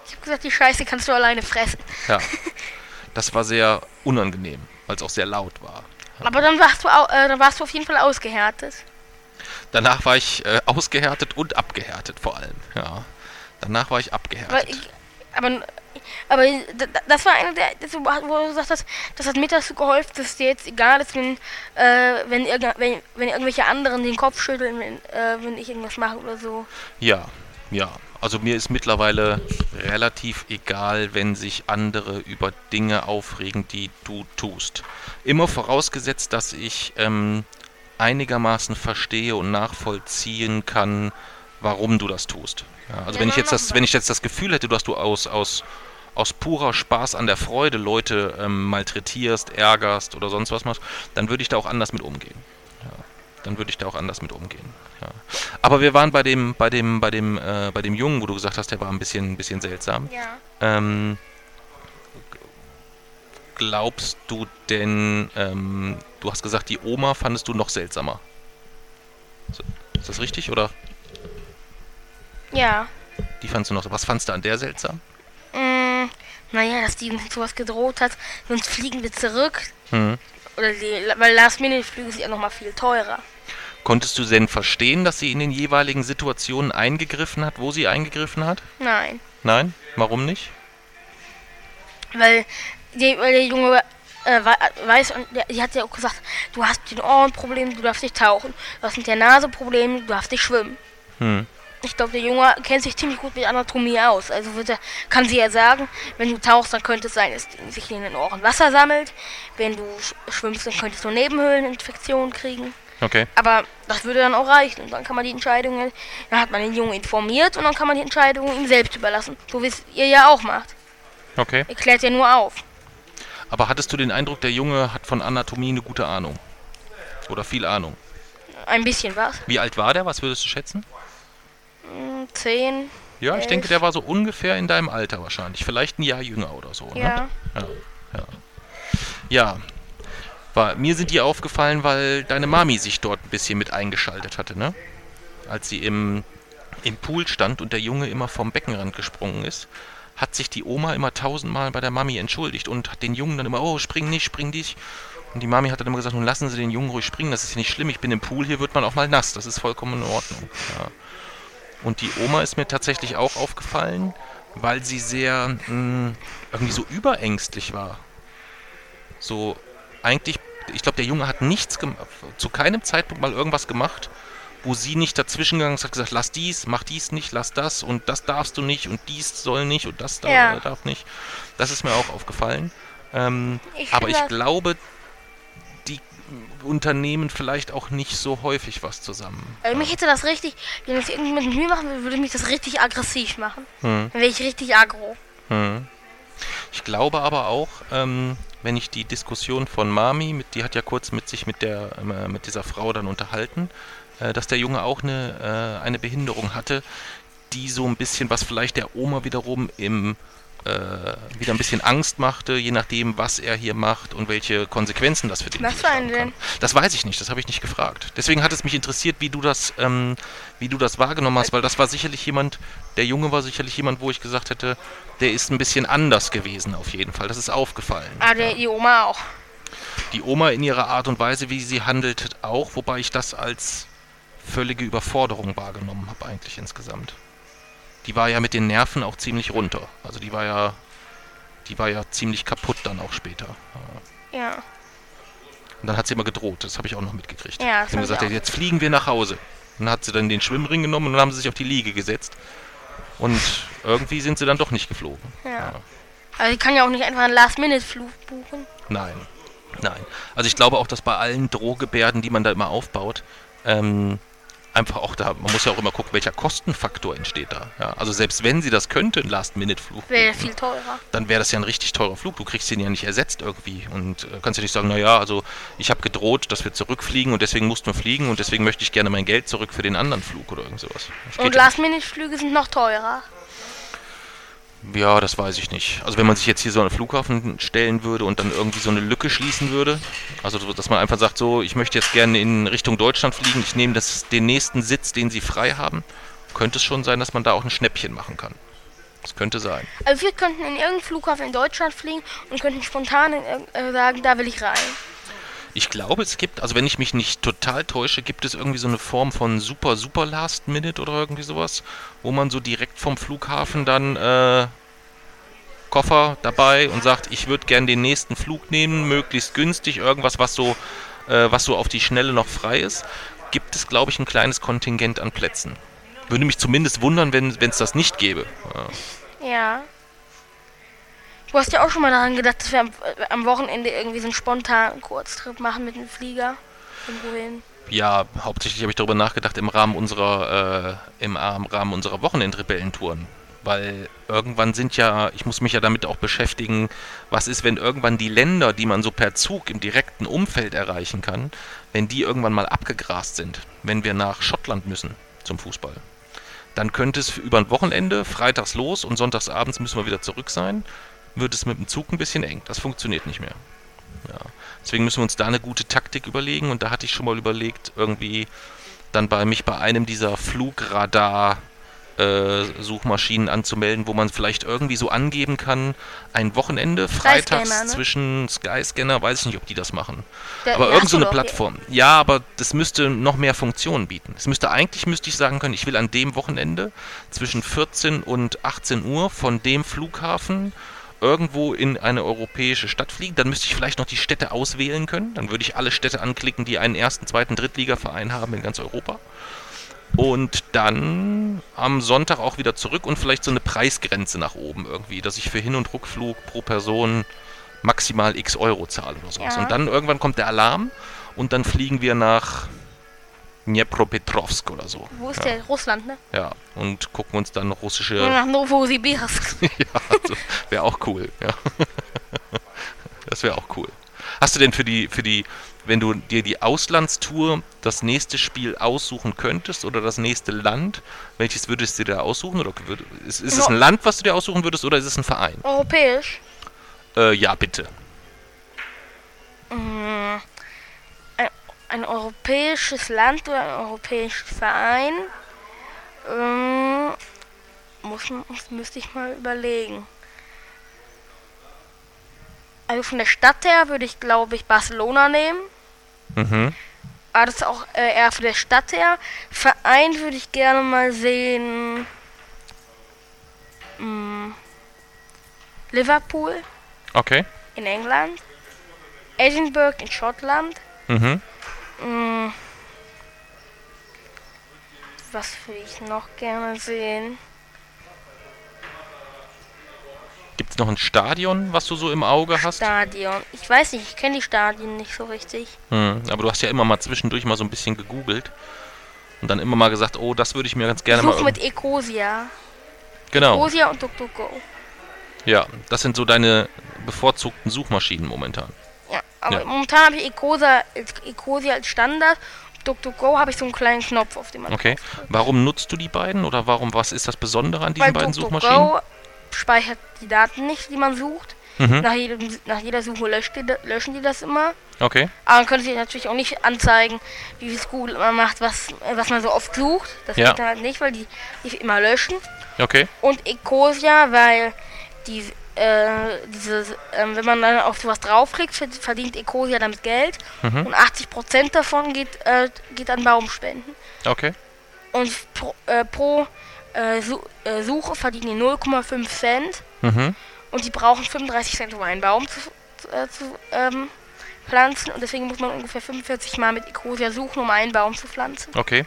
Ich habe gesagt, die Scheiße kannst du alleine fressen. Ja, das war sehr unangenehm, weil es auch sehr laut war. Aber dann warst du, au äh, dann warst du auf jeden Fall ausgehärtet. Danach war ich äh, ausgehärtet und abgehärtet vor allem. Ja. Danach war ich abgehärtet. Aber, aber, aber das war einer der, das, wo du gesagt hast, das hat mir dazu geholfen, dass dir jetzt egal ist, wenn, äh, wenn, irgend- wenn, wenn irgendwelche anderen den Kopf schütteln, wenn, äh, wenn ich irgendwas mache oder so. Ja, ja. Also mir ist mittlerweile relativ egal, wenn sich andere über Dinge aufregen, die du tust. Immer vorausgesetzt, dass ich ähm, einigermaßen verstehe und nachvollziehen kann, warum du das tust. Ja, also Ja, wenn ich jetzt das, wenn ich jetzt das Gefühl hätte, dass du aus, aus, aus purer Spaß an der Freude Leute ähm, malträtierst, ärgerst oder sonst was machst, dann würde ich da auch anders mit umgehen. Ja, dann würde ich da auch anders mit umgehen. Aber wir waren bei dem, bei dem, bei dem, äh, bei dem Jungen, wo du gesagt hast, der war ein bisschen, ein bisschen seltsam. Ja. Ähm, glaubst du denn, ähm, du hast gesagt, die Oma fandest du noch seltsamer. Ist das richtig, oder? Ja. Die fandst du noch, was fandst du an der seltsam? Mm, naja, dass die mit sowas gedroht hat, sonst fliegen wir zurück. Hm. Oder die, weil Last-Minute-Flüge sind ja nochmal viel teurer. Konntest du denn verstehen, dass sie in den jeweiligen Situationen eingegriffen hat, wo sie eingegriffen hat? Nein. Nein? Warum nicht? Weil, die, der Junge äh, weiß, und die hat ja auch gesagt, du hast den Ohrenproblem, du darfst nicht tauchen. Du hast mit der Nase Probleme, du darfst nicht schwimmen. Hm. Ich glaube, der Junge kennt sich ziemlich gut mit Anatomie aus. Also wird er, kann sie ja sagen, wenn du tauchst, dann könnte es sein, dass sich in den Ohren Wasser sammelt. Wenn du schwimmst, dann könntest du Nebenhöhleninfektionen kriegen. Okay. Aber das würde dann auch reichen. Und dann kann man die Entscheidungen, dann hat man den Jungen informiert und dann kann man die Entscheidungen ihm selbst überlassen. So wie es ihr ja auch macht. Okay. Klärt ja nur auf. Aber hattest du den Eindruck, der Junge hat von Anatomie eine gute Ahnung? Oder viel Ahnung? Ein bisschen was. Wie alt war der? Was würdest du schätzen? Hm, zehn. Ja, ich elf. denke, der war so ungefähr in deinem Alter wahrscheinlich. Vielleicht ein Jahr jünger oder so. Ne? Ja. Ja. Ja. ja. War, mir sind die aufgefallen, weil deine Mami sich dort ein bisschen mit eingeschaltet hatte, ne? Als sie im, im Pool stand und der Junge immer vom Beckenrand gesprungen ist, hat sich die Oma immer tausendmal bei der Mami entschuldigt und hat den Jungen dann immer, oh, spring nicht, spring nicht. Und die Mami hat dann immer gesagt, nun lassen Sie den Jungen ruhig springen, das ist ja nicht schlimm, ich bin im Pool, hier wird man auch mal nass, das ist vollkommen in Ordnung. Ja. Und die Oma ist mir tatsächlich auch aufgefallen, weil sie sehr mh, irgendwie so überängstlich war. So eigentlich, ich glaube, der Junge hat nichts gemacht, zu keinem Zeitpunkt mal irgendwas gemacht, wo sie nicht dazwischen gegangen ist, hat gesagt, lass dies, mach dies nicht, lass das und das darfst du nicht und dies soll nicht und das darf, Ja. darf nicht. Das ist mir auch aufgefallen. Ähm, Ich aber ich das- glaube, die unternehmen vielleicht auch nicht so häufig was zusammen. Also mich hätte das richtig, wenn ich irgendwie mit mir machen würde, würde mich das richtig aggressiv machen. Hm. Dann wäre ich richtig aggro. Hm. Ich glaube aber auch, ähm, wenn ich die Diskussion von Mami, mit, die hat ja kurz mit sich mit der äh, mit dieser Frau dann unterhalten, äh, dass der Junge auch eine, äh, eine Behinderung hatte, die so ein bisschen, was vielleicht der Oma wiederum im äh, wieder ein bisschen Angst machte, je nachdem, was er hier macht und welche Konsequenzen das für den Was haben eine kann. denn? Das weiß ich nicht, das habe ich nicht gefragt. Deswegen hat es mich interessiert, wie du das, ähm, wie du das wahrgenommen hast, weil das war sicherlich jemand, der Junge war sicherlich jemand, wo ich gesagt hätte, der ist ein bisschen anders gewesen auf jeden Fall. Das ist aufgefallen. Ah, der, die Oma auch. Die Oma in ihrer Art und Weise, wie sie handelt, auch, wobei ich das als völlige Überforderung wahrgenommen habe eigentlich insgesamt. Die war ja mit den Nerven auch ziemlich runter. Also die war ja, die war ja ziemlich kaputt dann auch später. Ja. Ja. Und dann hat sie immer gedroht, das habe ich auch noch mitgekriegt. Ja, das sie haben gesagt, jetzt fliegen wir nach Hause. Und dann hat sie dann den Schwimmring genommen und dann haben sie sich auf die Liege gesetzt. Und irgendwie sind sie dann doch nicht geflogen. Ja. Also ich kann ja auch nicht einfach einen Last-Minute-Flug buchen. Nein, nein. Also ich glaube auch, dass bei allen Drohgebärden, die man da immer aufbaut, ähm, einfach auch da, man muss ja auch immer gucken, welcher Kostenfaktor entsteht da. Ja, also selbst wenn sie das könnte, ein Last-Minute-Flug, Wäre viel teurer. dann wäre das ja ein richtig teurer Flug. Du kriegst den ja nicht ersetzt irgendwie und äh, kannst ja nicht sagen, naja, also ich habe gedroht, dass wir zurückfliegen und deswegen mussten wir fliegen und deswegen möchte ich gerne mein Geld zurück für den anderen Flug oder irgend sowas. Und Last-Minute-Flüge sind noch teurer. Ja, das weiß ich nicht. Also wenn man sich jetzt hier so einen Flughafen stellen würde und dann irgendwie so eine Lücke schließen würde, also so, dass man einfach sagt, so, ich möchte jetzt gerne in Richtung Deutschland fliegen, ich nehme das, den nächsten Sitz, den sie frei haben, könnte es schon sein, dass man da auch ein Schnäppchen machen kann. Das könnte sein. Also wir könnten in irgendeinen Flughafen in Deutschland fliegen und könnten spontan irg- äh, sagen, da will ich rein. Ich glaube, es gibt, also wenn ich mich nicht total täusche, gibt es irgendwie so eine Form von super, super Last Minute oder irgendwie sowas, wo man so direkt vom Flughafen dann äh, Koffer dabei und sagt, ich würde gern den nächsten Flug nehmen, möglichst günstig, irgendwas, was so, äh, was so auf die Schnelle noch frei ist, gibt es, glaube ich, ein kleines Kontingent an Plätzen. Würde mich zumindest wundern, wenn es das nicht gäbe. Ja. Ja. Du hast ja auch schon mal daran gedacht, dass wir am, äh, am Wochenende irgendwie so einen spontanen Kurztrip machen mit dem Flieger. Irgendwo hin. Ja, hauptsächlich habe ich darüber nachgedacht im Rahmen unserer, äh, im Rahmen unserer Wochenendrebellentouren. Weil irgendwann sind ja, ich muss mich ja damit auch beschäftigen, was ist, wenn irgendwann die Länder, die man so per Zug im direkten Umfeld erreichen kann, wenn die irgendwann mal abgegrast sind, wenn wir nach Schottland müssen zum Fußball. Dann könnte es über ein Wochenende, freitags los und sonntags abends müssen wir wieder zurück sein. Wird es mit dem Zug ein bisschen eng. Das funktioniert nicht mehr. Ja. Deswegen müssen wir uns da eine gute Taktik überlegen. Und da hatte ich schon mal überlegt, irgendwie dann bei mich bei einem dieser Flugradar äh, Suchmaschinen anzumelden, wo man vielleicht irgendwie so angeben kann, ein Wochenende, freitags Skyscanner, ne? zwischen Skyscanner, weiß ich nicht, ob die das machen. Der- aber irgend so eine Plattform. Ja, aber das müsste noch mehr Funktionen bieten. Es müsste eigentlich müsste ich sagen können, ich will an dem Wochenende zwischen 14 und 18 Uhr von dem Flughafen irgendwo in eine europäische Stadt fliegen. Dann müsste ich vielleicht noch die Städte auswählen können. Dann würde ich alle Städte anklicken, die einen ersten, zweiten, Drittligaverein haben in ganz Europa. Und dann am Sonntag auch wieder zurück und vielleicht so eine Preisgrenze nach oben irgendwie, dass ich für Hin- und Rückflug pro Person maximal x Euro zahle oder sowas. Ja. Und dann irgendwann kommt der Alarm und dann fliegen wir nach Dnepropetrovsk oder so. Wo ist ja, der? Russland, ne? Ja, und gucken uns dann russische. Nach Novosibirsk. ja, also, wäre auch cool, ja. das wäre auch cool. Hast du denn für die, für die, wenn du dir die Auslandstour das nächste Spiel aussuchen könntest oder das nächste Land, welches würdest du dir aussuchen? Oder ist, ist es ein Land, was du dir aussuchen würdest oder ist es ein Verein? Europäisch. Äh, ja, bitte. Mm, Ein, europäisches Land oder ein europäischer Verein. Ähm, muss, muss, müsste ich mal überlegen. Also von der Stadt her würde ich, glaube ich, Barcelona nehmen. Mhm. Aber das ist auch äh, eher von der Stadt her. Verein würde ich gerne mal sehen. mm, Liverpool Okay. in England. Edinburgh in Schottland. Mhm. Mm. Was würde ich noch gerne sehen? Gibt es noch ein Stadion, was du so im Auge hast? Stadion. Ich weiß nicht, ich kenne die Stadien nicht so richtig. Hm, aber du hast ja immer mal zwischendurch mal so ein bisschen gegoogelt und dann immer mal gesagt, oh, das würde ich mir ganz gerne Such mal. mit Ecosia. genau. Ecosia und DuckDuckGo. Ja, das sind so deine bevorzugten Suchmaschinen momentan. Aber Ja. momentan habe ich Ecosia, Ecosia als Standard. DuckDuckGo habe ich so einen kleinen Knopf, auf dem man Okay. Warum nutzt du die beiden oder warum, was ist das Besondere an diesen Weil beiden Suchmaschinen? DuckDuckGo speichert die Daten nicht, die man sucht. Mhm. Nach, jedem, nach jeder Suche die, löschen die das immer. Okay. Aber man könnte sich natürlich auch nicht anzeigen, wie es Google immer macht, was, was man so oft sucht. Das Ja. geht dann halt nicht, weil die, die immer löschen. Okay. Und Ecosia, weil die, äh, dieses, ähm, wenn man dann auf sowas draufklickt, verd- verdient Ecosia damit Geld. Mhm. Und 80% davon geht, äh, geht an Baumspenden. Okay. Und pro, äh, pro äh, Su äh, Suche verdienen die 0,5 Cent. Mhm. Und die brauchen 35 Cent, um einen Baum zu, zu ähm, pflanzen. Und deswegen muss man ungefähr 45 Mal mit Ecosia suchen, um einen Baum zu pflanzen. Okay.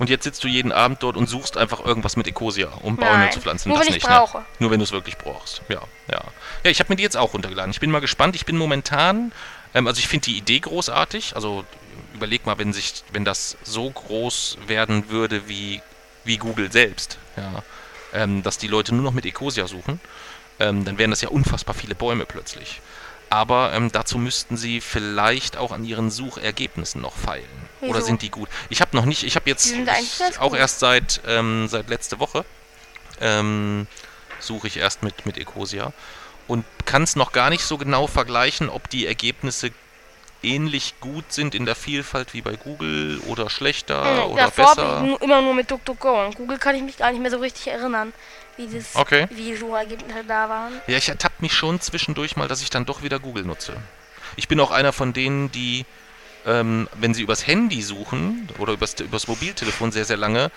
Und jetzt sitzt du jeden Abend dort und suchst einfach irgendwas mit Ecosia, um Bäume zu pflanzen. nur das wenn ich nicht, brauche. Ne? Nur wenn du es wirklich brauchst. Ja, ja. Ja, ich habe mir die jetzt auch runtergeladen. Ich bin mal gespannt. Ich bin momentan, ähm, also ich finde die Idee großartig. Also überleg mal, wenn sich, wenn das so groß werden würde wie, wie Google selbst, ja, ähm, dass die Leute nur noch mit Ecosia suchen, ähm, dann wären das ja unfassbar viele Bäume plötzlich. Aber ähm, dazu müssten sie vielleicht auch an ihren Suchergebnissen noch feilen. Oder Wieso? sind die gut? Ich habe noch nicht, ich habe jetzt auch gut. erst seit, ähm, seit letzte Woche ähm, suche ich erst mit, mit Ecosia und kann es noch gar nicht so genau vergleichen, ob die Ergebnisse ähnlich gut sind in der Vielfalt wie bei Google oder schlechter Hm, oder Davor besser. ich immer nur mit DuckDuckGo. Und Google kann ich mich gar nicht mehr so richtig erinnern, wie, das, Okay. wie die Suchergebnisse da waren. Ja, ich ertappe mich schon zwischendurch mal, dass ich dann doch wieder Google nutze. Ich bin auch einer von denen, die, ähm, wenn sie übers Handy suchen oder übers, übers Mobiltelefon sehr, sehr lange,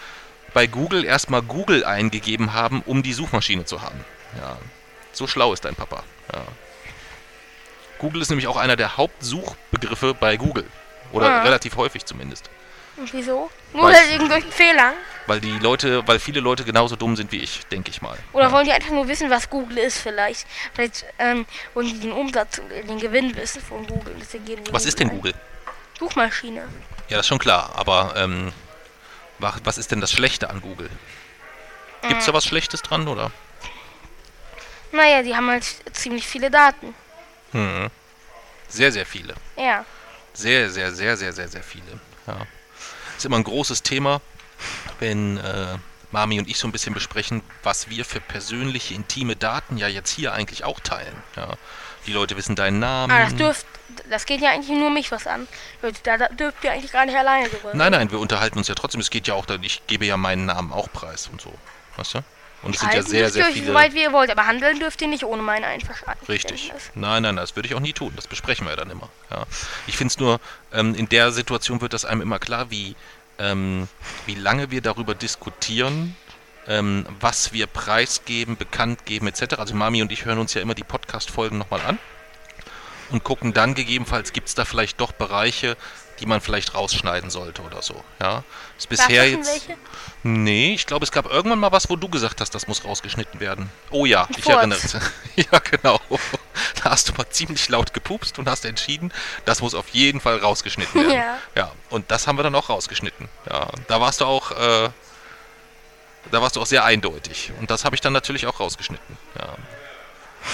bei Google erstmal Google eingegeben haben, um die Suchmaschine zu haben. Ja, so schlau ist dein Papa. Ja. Google ist nämlich auch einer der Hauptsuchbegriffe bei Google. Oder Ah. relativ häufig zumindest. Und wieso? Nur halt irgendwelchen Fehlern. Weil die Leute, weil viele Leute genauso dumm sind wie ich, denke ich mal. Oder ja. wollen die einfach nur wissen, was Google ist vielleicht? Vielleicht ähm, wollen die den Umsatz, den Gewinn wissen von Google. Was ist denn ein. Google? Suchmaschine. Ja, das ist schon klar, aber ähm, wa- was ist denn das Schlechte an Google? Gibt es da was Schlechtes dran, oder? Naja, die haben halt ziemlich viele Daten. Hm. Sehr, sehr viele. Ja. Sehr, sehr, sehr, sehr, sehr, sehr viele. Ja. Ist immer ein großes Thema, wenn, äh, Mami und ich so ein bisschen besprechen, was wir für persönliche, intime Daten ja jetzt hier eigentlich auch teilen. Ja. Die Leute wissen deinen Namen. Ah, das dürft, das geht ja eigentlich nur mich was an. Da, dürft ihr eigentlich gar nicht alleine drüber. Nein, nein, wir unterhalten uns ja trotzdem. Es geht ja auch, ich gebe ja meinen Namen auch preis und so. Weißt du? Und es sind ja sehr, sehr viele. so weit wie ihr wollt, aber handeln dürft ihr nicht ohne mein Einverständnis. Richtig. Nein, nein, das würde ich auch nie tun. Das besprechen wir ja dann immer. Ja. Ich finde es nur, ähm, in der Situation wird das einem immer klar, wie, ähm, wie lange wir darüber diskutieren, ähm, was wir preisgeben, bekannt geben, etc. Also Mami und ich hören uns ja immer die Podcast-Folgen nochmal an und gucken dann gegebenenfalls, gibt es da vielleicht doch Bereiche, die man vielleicht rausschneiden sollte oder so. Ja. Ist bisher jetzt. welche? Nee, ich glaube, es gab irgendwann mal was, wo du gesagt hast, das muss rausgeschnitten werden. Oh ja, ich Furz. erinnere es. ja, genau. Da hast du mal ziemlich laut gepupst und hast entschieden, das muss auf jeden Fall rausgeschnitten werden. Ja. ja, und das haben wir dann auch rausgeschnitten. Ja, da warst du auch, äh, da warst du auch sehr eindeutig. Und das habe ich dann natürlich auch rausgeschnitten. Ja,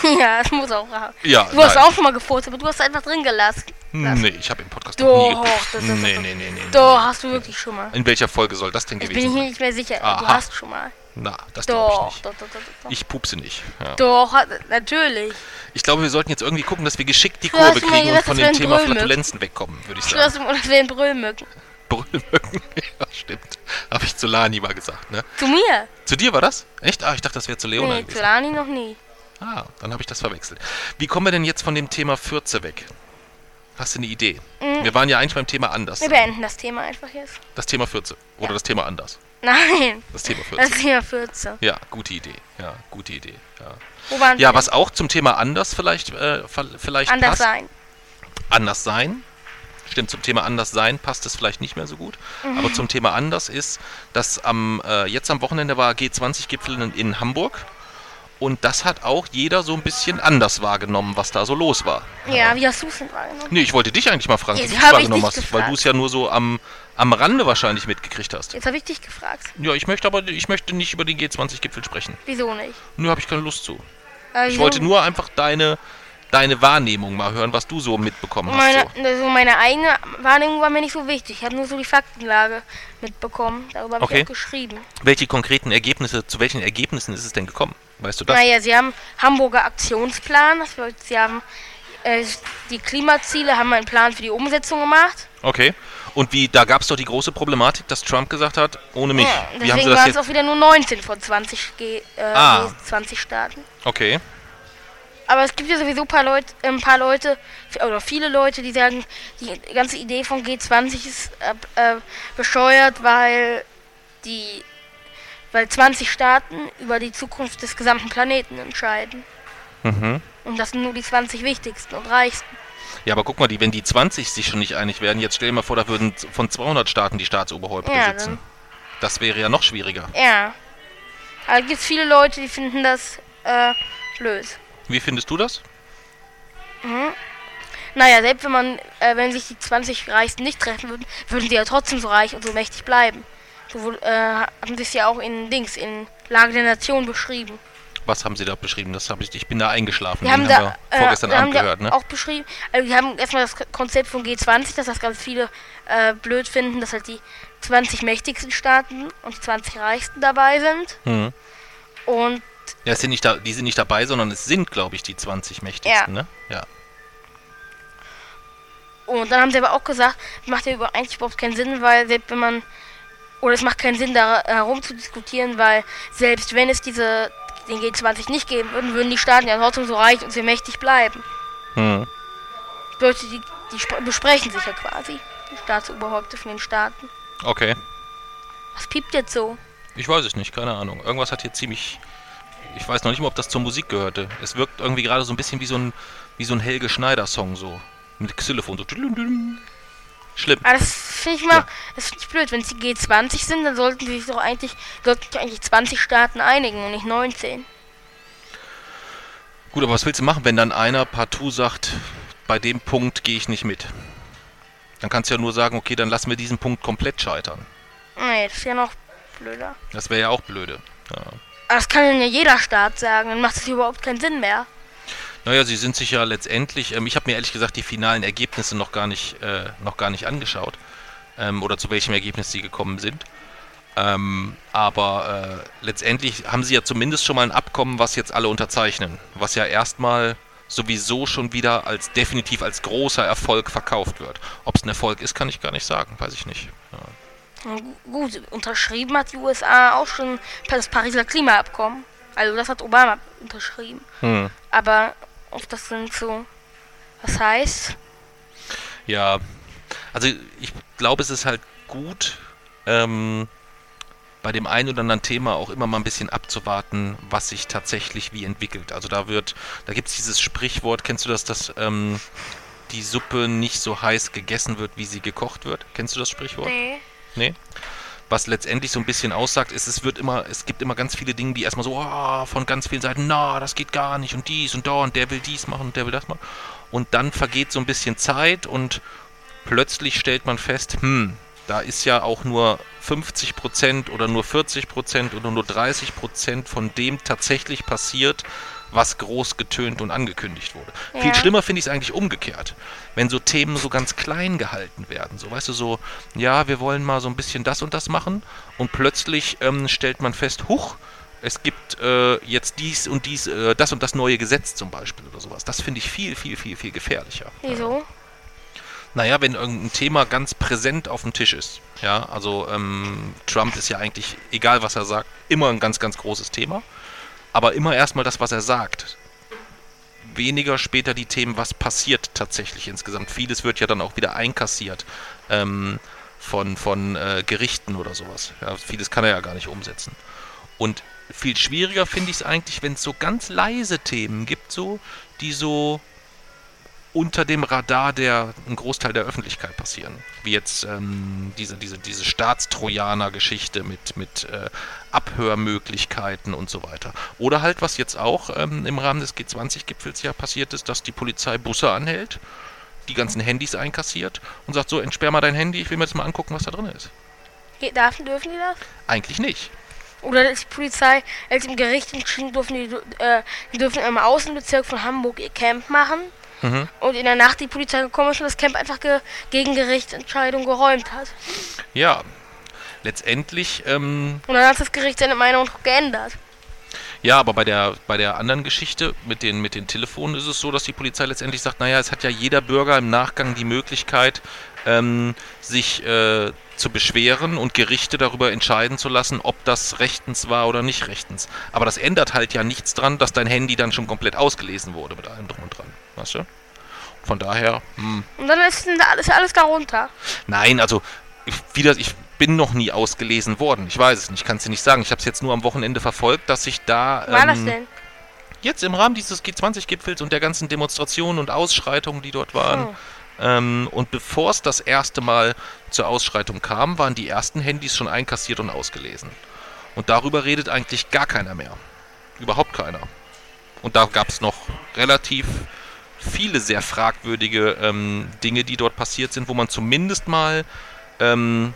Ja, das muss auch raus. ja Du hast nein. auch schon mal gefurzt, aber du hast einfach drin gelassen. Nee, ich habe im Podcast noch nie Doch, das, das, Nee, nee, nee, nee. Doch, hast du wirklich schon mal. In welcher Folge soll das denn gewesen bin ich mir sein? nicht mehr sicher. Du Aha. hast schon mal. Na, das glaube ich Doch, nicht. doch, doch, doch, doch. Ich pupse nicht. Ja. Doch, natürlich. Ich glaube, wir sollten jetzt irgendwie gucken, dass wir geschickt die Du hast Kurve kriegen und gesagt, von dem Thema Brüllmücken. Flatulenzen wegkommen, würde ich Du sagen. hast immer, das wären Brüllmücken. Brüllmücken. ja, stimmt. Habe ich zu Lani mal gesagt, ne? Zu mir? Zu dir war das? Echt? Ah, ich dachte, das wäre zu Leona Nee, zu gewesen. Lani noch nie. Ah, dann habe ich das verwechselt. Wie kommen wir denn jetzt von dem Thema Fürze weg? Hast du eine Idee? Mhm. Wir waren ja eigentlich beim Thema anders. Wir beenden das Thema einfach jetzt. Das Thema Fürze. Oder Ja. das Thema anders. Nein, Das Thema das Fürze. Thema 14. Ja, gute Idee. Ja, gute Idee. Ja, Wo waren ja was auch zum Thema anders vielleicht, äh, vielleicht Anders passt. sein. anders sein. Stimmt, zum Thema anders sein passt es vielleicht nicht mehr so gut. Mhm. Aber zum Thema anders ist, dass am, äh, jetzt am Wochenende war G20-Gipfel in, in Hamburg. Und das hat auch jeder so ein bisschen anders wahrgenommen, was da so los war. Ja, wie hast du es denn wahrgenommen? Nee, ich wollte dich eigentlich mal fragen, wie Jetzt du es wahrgenommen hast, weil gefragt. du es ja nur so am, am Rande wahrscheinlich mitgekriegt hast. Jetzt habe ich dich gefragt. Ja, ich möchte aber ich möchte nicht über den G20-Gipfel sprechen. Wieso nicht? Nur habe ich keine Lust zu. Äh, Ich wollte nur einfach deine, deine Wahrnehmung mal hören, was du so mitbekommen hast. Meine, So. also meine eigene Wahrnehmung war mir nicht so wichtig. Ich habe nur so die Faktenlage mitbekommen. Darüber habe Okay. ich auch geschrieben. Welche konkreten Ergebnisse, zu welchen Ergebnissen ist es denn gekommen? Weißt du das? Naja, sie haben Hamburger Aktionsplan. Sie haben äh, die Klimaziele, haben einen Plan für die Umsetzung gemacht. Okay. Und wie, da gab es doch die große Problematik, dass Trump gesagt hat, ohne mich. Ja, wie haben sie deswegen das waren es auch wieder nur 19 von 20, G, äh, Ah. 20 Staaten. Okay. Aber es gibt ja sowieso ein paar Leute, ein paar Leute oder viele Leute, die sagen, die ganze Idee von G20 ist äh, äh, bescheuert, weil die, weil 20 Staaten über die Zukunft des gesamten Planeten entscheiden. Mhm. Und das sind nur die 20 wichtigsten und reichsten. Ja, aber guck mal, die, wenn die 20 sich schon nicht einig werden, jetzt stell dir mal vor, da würden von 200 Staaten die Staatsoberhäupter Ja, sitzen. dann- Das wäre ja noch schwieriger. Ja. Aber gibt es viele Leute, die finden das äh, blöd. Wie findest du das? Naja, selbst wenn man, äh, wenn sich die 20 Reichsten nicht treffen würden, würden sie ja trotzdem so reich und so mächtig bleiben. So äh, haben sie es ja auch in Dings, in Lage der Nation beschrieben. Was haben sie da beschrieben? Das hab ich, ich bin da eingeschlafen. Die haben da, wir vorgestern äh, Abend haben gehört, ne? auch beschrieben, also die haben erstmal das Konzept von G20, dass das ganz viele äh, blöd finden, dass halt die 20 mächtigsten Staaten und die 20 reichsten dabei sind. Mhm. Und Ja, sind nicht da, die sind nicht dabei, sondern es sind, glaube ich, die 20 mächtigsten, ne? Ja. Und dann haben sie aber auch gesagt, es macht ja eigentlich überhaupt keinen Sinn, weil selbst wenn man, oder es macht keinen Sinn, da herum zu diskutieren, weil selbst wenn es diese, den G20 nicht geben würden, würden die Staaten ja trotzdem so reich und so mächtig bleiben. Leute, die, die spre- besprechen sich ja quasi, die Staatsoberhäupter von den Staaten. Okay. Was piept jetzt so? Ich weiß es nicht, keine Ahnung. Irgendwas hat hier ziemlich. Ich weiß noch nicht mal, ob das zur Musik gehörte. Es wirkt irgendwie gerade so ein bisschen wie so ein, wie so ein Helge Schneider-Song so. Mit Xylophon so. Schlimm. Aber das finde ich mal, Ja. das finde ich blöd. Wenn es die G20 sind, dann sollten sie sich doch eigentlich, sollten sich eigentlich 20 Staaten einigen und nicht 19. Gut, aber was willst du machen, wenn dann einer partout sagt, bei dem Punkt gehe ich nicht mit? Dann kannst du ja nur sagen, okay, dann lassen wir diesen Punkt komplett scheitern. Nee, das ist ja noch blöder. Das wäre ja auch blöde. Ja. Aber das kann dann ja jeder Staat sagen, dann macht es überhaupt keinen Sinn mehr. Naja, sie sind sich ja letztendlich, ähm, ich habe mir ehrlich gesagt die finalen Ergebnisse noch gar nicht, äh, noch gar nicht angeschaut. Ähm, oder zu welchem Ergebnis sie gekommen sind. Ähm, aber äh, letztendlich haben sie ja zumindest schon mal ein Abkommen, was jetzt alle unterzeichnen. Was ja erstmal sowieso schon wieder als definitiv als großer Erfolg verkauft wird. Ob es ein Erfolg ist, kann ich gar nicht sagen, weiß ich nicht. Ja. Gut, unterschrieben hat die USA auch schon das Pariser Klimaabkommen. Also das hat Obama unterschrieben. Hm. Aber ob das dann so was heißt? Ja, also ich glaube, es ist halt gut, ähm, bei dem einen oder anderen Thema auch immer mal ein bisschen abzuwarten, was sich tatsächlich wie entwickelt. Also da wird, da gibt es dieses Sprichwort, kennst du das, dass ähm, die Suppe nicht so heiß gegessen wird, wie sie gekocht wird? Kennst du das Sprichwort? Nee. Nee? Was letztendlich so ein bisschen aussagt, ist, es wird immer, es gibt immer ganz viele Dinge, die erstmal so oh, von ganz vielen Seiten, na, das geht gar nicht und dies und da und der will dies machen und der will das machen. Und dann vergeht so ein bisschen Zeit und plötzlich stellt man fest, hm, da ist ja auch nur 50% oder nur 40% oder nur 30% von dem tatsächlich passiert, was groß getönt und angekündigt wurde. Ja. Viel schlimmer finde ich es eigentlich umgekehrt. Wenn so Themen so ganz klein gehalten werden. So, weißt du, so, ja, wir wollen mal so ein bisschen das und das machen und plötzlich ähm, stellt man fest, huch, es gibt äh, jetzt dies und dies, äh, das und das neue Gesetz zum Beispiel oder sowas. Das finde ich viel, viel, viel, viel gefährlicher. Wieso? Naja, wenn irgendein Thema ganz präsent auf dem Tisch ist. Ja, also ähm, Trump ist ja eigentlich, egal was er sagt, immer ein ganz, ganz großes Thema. Aber immer erstmal das, was er sagt. Weniger später die Themen, was passiert tatsächlich insgesamt. Vieles wird ja dann auch wieder einkassiert ähm, von, von äh, Gerichten oder sowas. Ja, vieles kann er ja gar nicht umsetzen. Und viel schwieriger finde ich es eigentlich, wenn es so ganz leise Themen gibt, so, die so unter dem Radar der ein Großteil der Öffentlichkeit passieren. Wie jetzt ähm, diese, diese, diese Staatstrojaner-Geschichte mit, mit äh, Abhörmöglichkeiten und so weiter. Oder halt, was jetzt auch ähm, im Rahmen des G20-Gipfels ja passiert ist, dass die Polizei Busse anhält, die ganzen Handys einkassiert und sagt, so, entsperr mal dein Handy, ich will mir jetzt mal angucken, was da drin ist. Darf, dürfen die das? Eigentlich nicht. Oder die Polizei, als im Gericht entschieden, dürfen die, äh, die dürfen im Außenbezirk von Hamburg ihr Camp machen Mhm. Und in der Nacht die Polizei gekommen ist und das Camp einfach ge gegen Gerichtsentscheidung geräumt hat. Ja, letztendlich. Ähm, und dann hat das Gericht seine Meinung geändert. Ja, aber bei der, bei der anderen Geschichte mit den, mit den Telefonen ist es so, dass die Polizei letztendlich sagt, naja, es hat ja jeder Bürger im Nachgang die Möglichkeit, ähm, sich äh, zu beschweren und Gerichte darüber entscheiden zu lassen, ob das rechtens war oder nicht rechtens. Aber das ändert halt ja nichts dran, dass dein Handy dann schon komplett ausgelesen wurde mit allem drum und dran. Weißt du? Von daher. Hm. Und dann ist alles, alles darunter. Nein, also ich, wieder, ich bin noch nie ausgelesen worden. Ich weiß es nicht, kann es dir nicht sagen. Ich habe es jetzt nur am Wochenende verfolgt, dass sich da. War ähm, das denn? Jetzt im Rahmen dieses G20-Gipfels und der ganzen Demonstrationen und Ausschreitungen, die dort waren. Oh. Ähm, und bevor es das erste Mal zur Ausschreitung kam, waren die ersten Handys schon einkassiert und ausgelesen. Und darüber redet eigentlich gar keiner mehr. Überhaupt keiner. Und da gab es noch relativ viele sehr fragwürdige ähm, Dinge, die dort passiert sind, wo man zumindest mal ähm,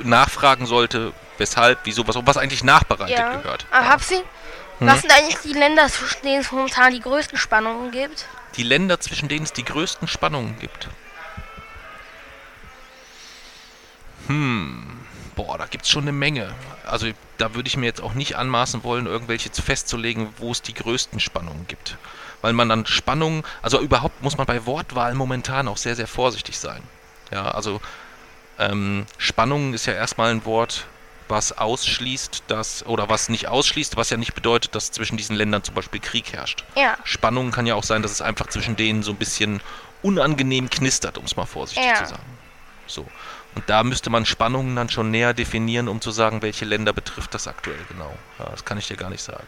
nachfragen sollte, weshalb, wieso, was, was eigentlich nachbereitet ja. gehört. Ja. hab Sie, hm? was sind eigentlich die Länder, zwischen denen es momentan die größten Spannungen gibt? Die Länder, zwischen denen es die größten Spannungen gibt. Hm, boah, da gibt es schon eine Menge. Also da würde ich mir jetzt auch nicht anmaßen wollen, irgendwelche festzulegen, wo es die größten Spannungen gibt. Weil man dann Spannungen, also überhaupt muss man bei Wortwahl momentan auch sehr, sehr vorsichtig sein. Ja, also ähm, Spannungen ist ja erstmal ein Wort, was ausschließt, dass, oder was nicht ausschließt, was ja nicht bedeutet, dass zwischen diesen Ländern zum Beispiel Krieg herrscht. Ja. Spannung kann ja auch sein, dass es einfach zwischen denen so ein bisschen unangenehm knistert, um es mal vorsichtig ja. zu sagen. So. Und da müsste man Spannungen dann schon näher definieren, um zu sagen, welche Länder betrifft das aktuell genau. Ja, das kann ich dir gar nicht sagen.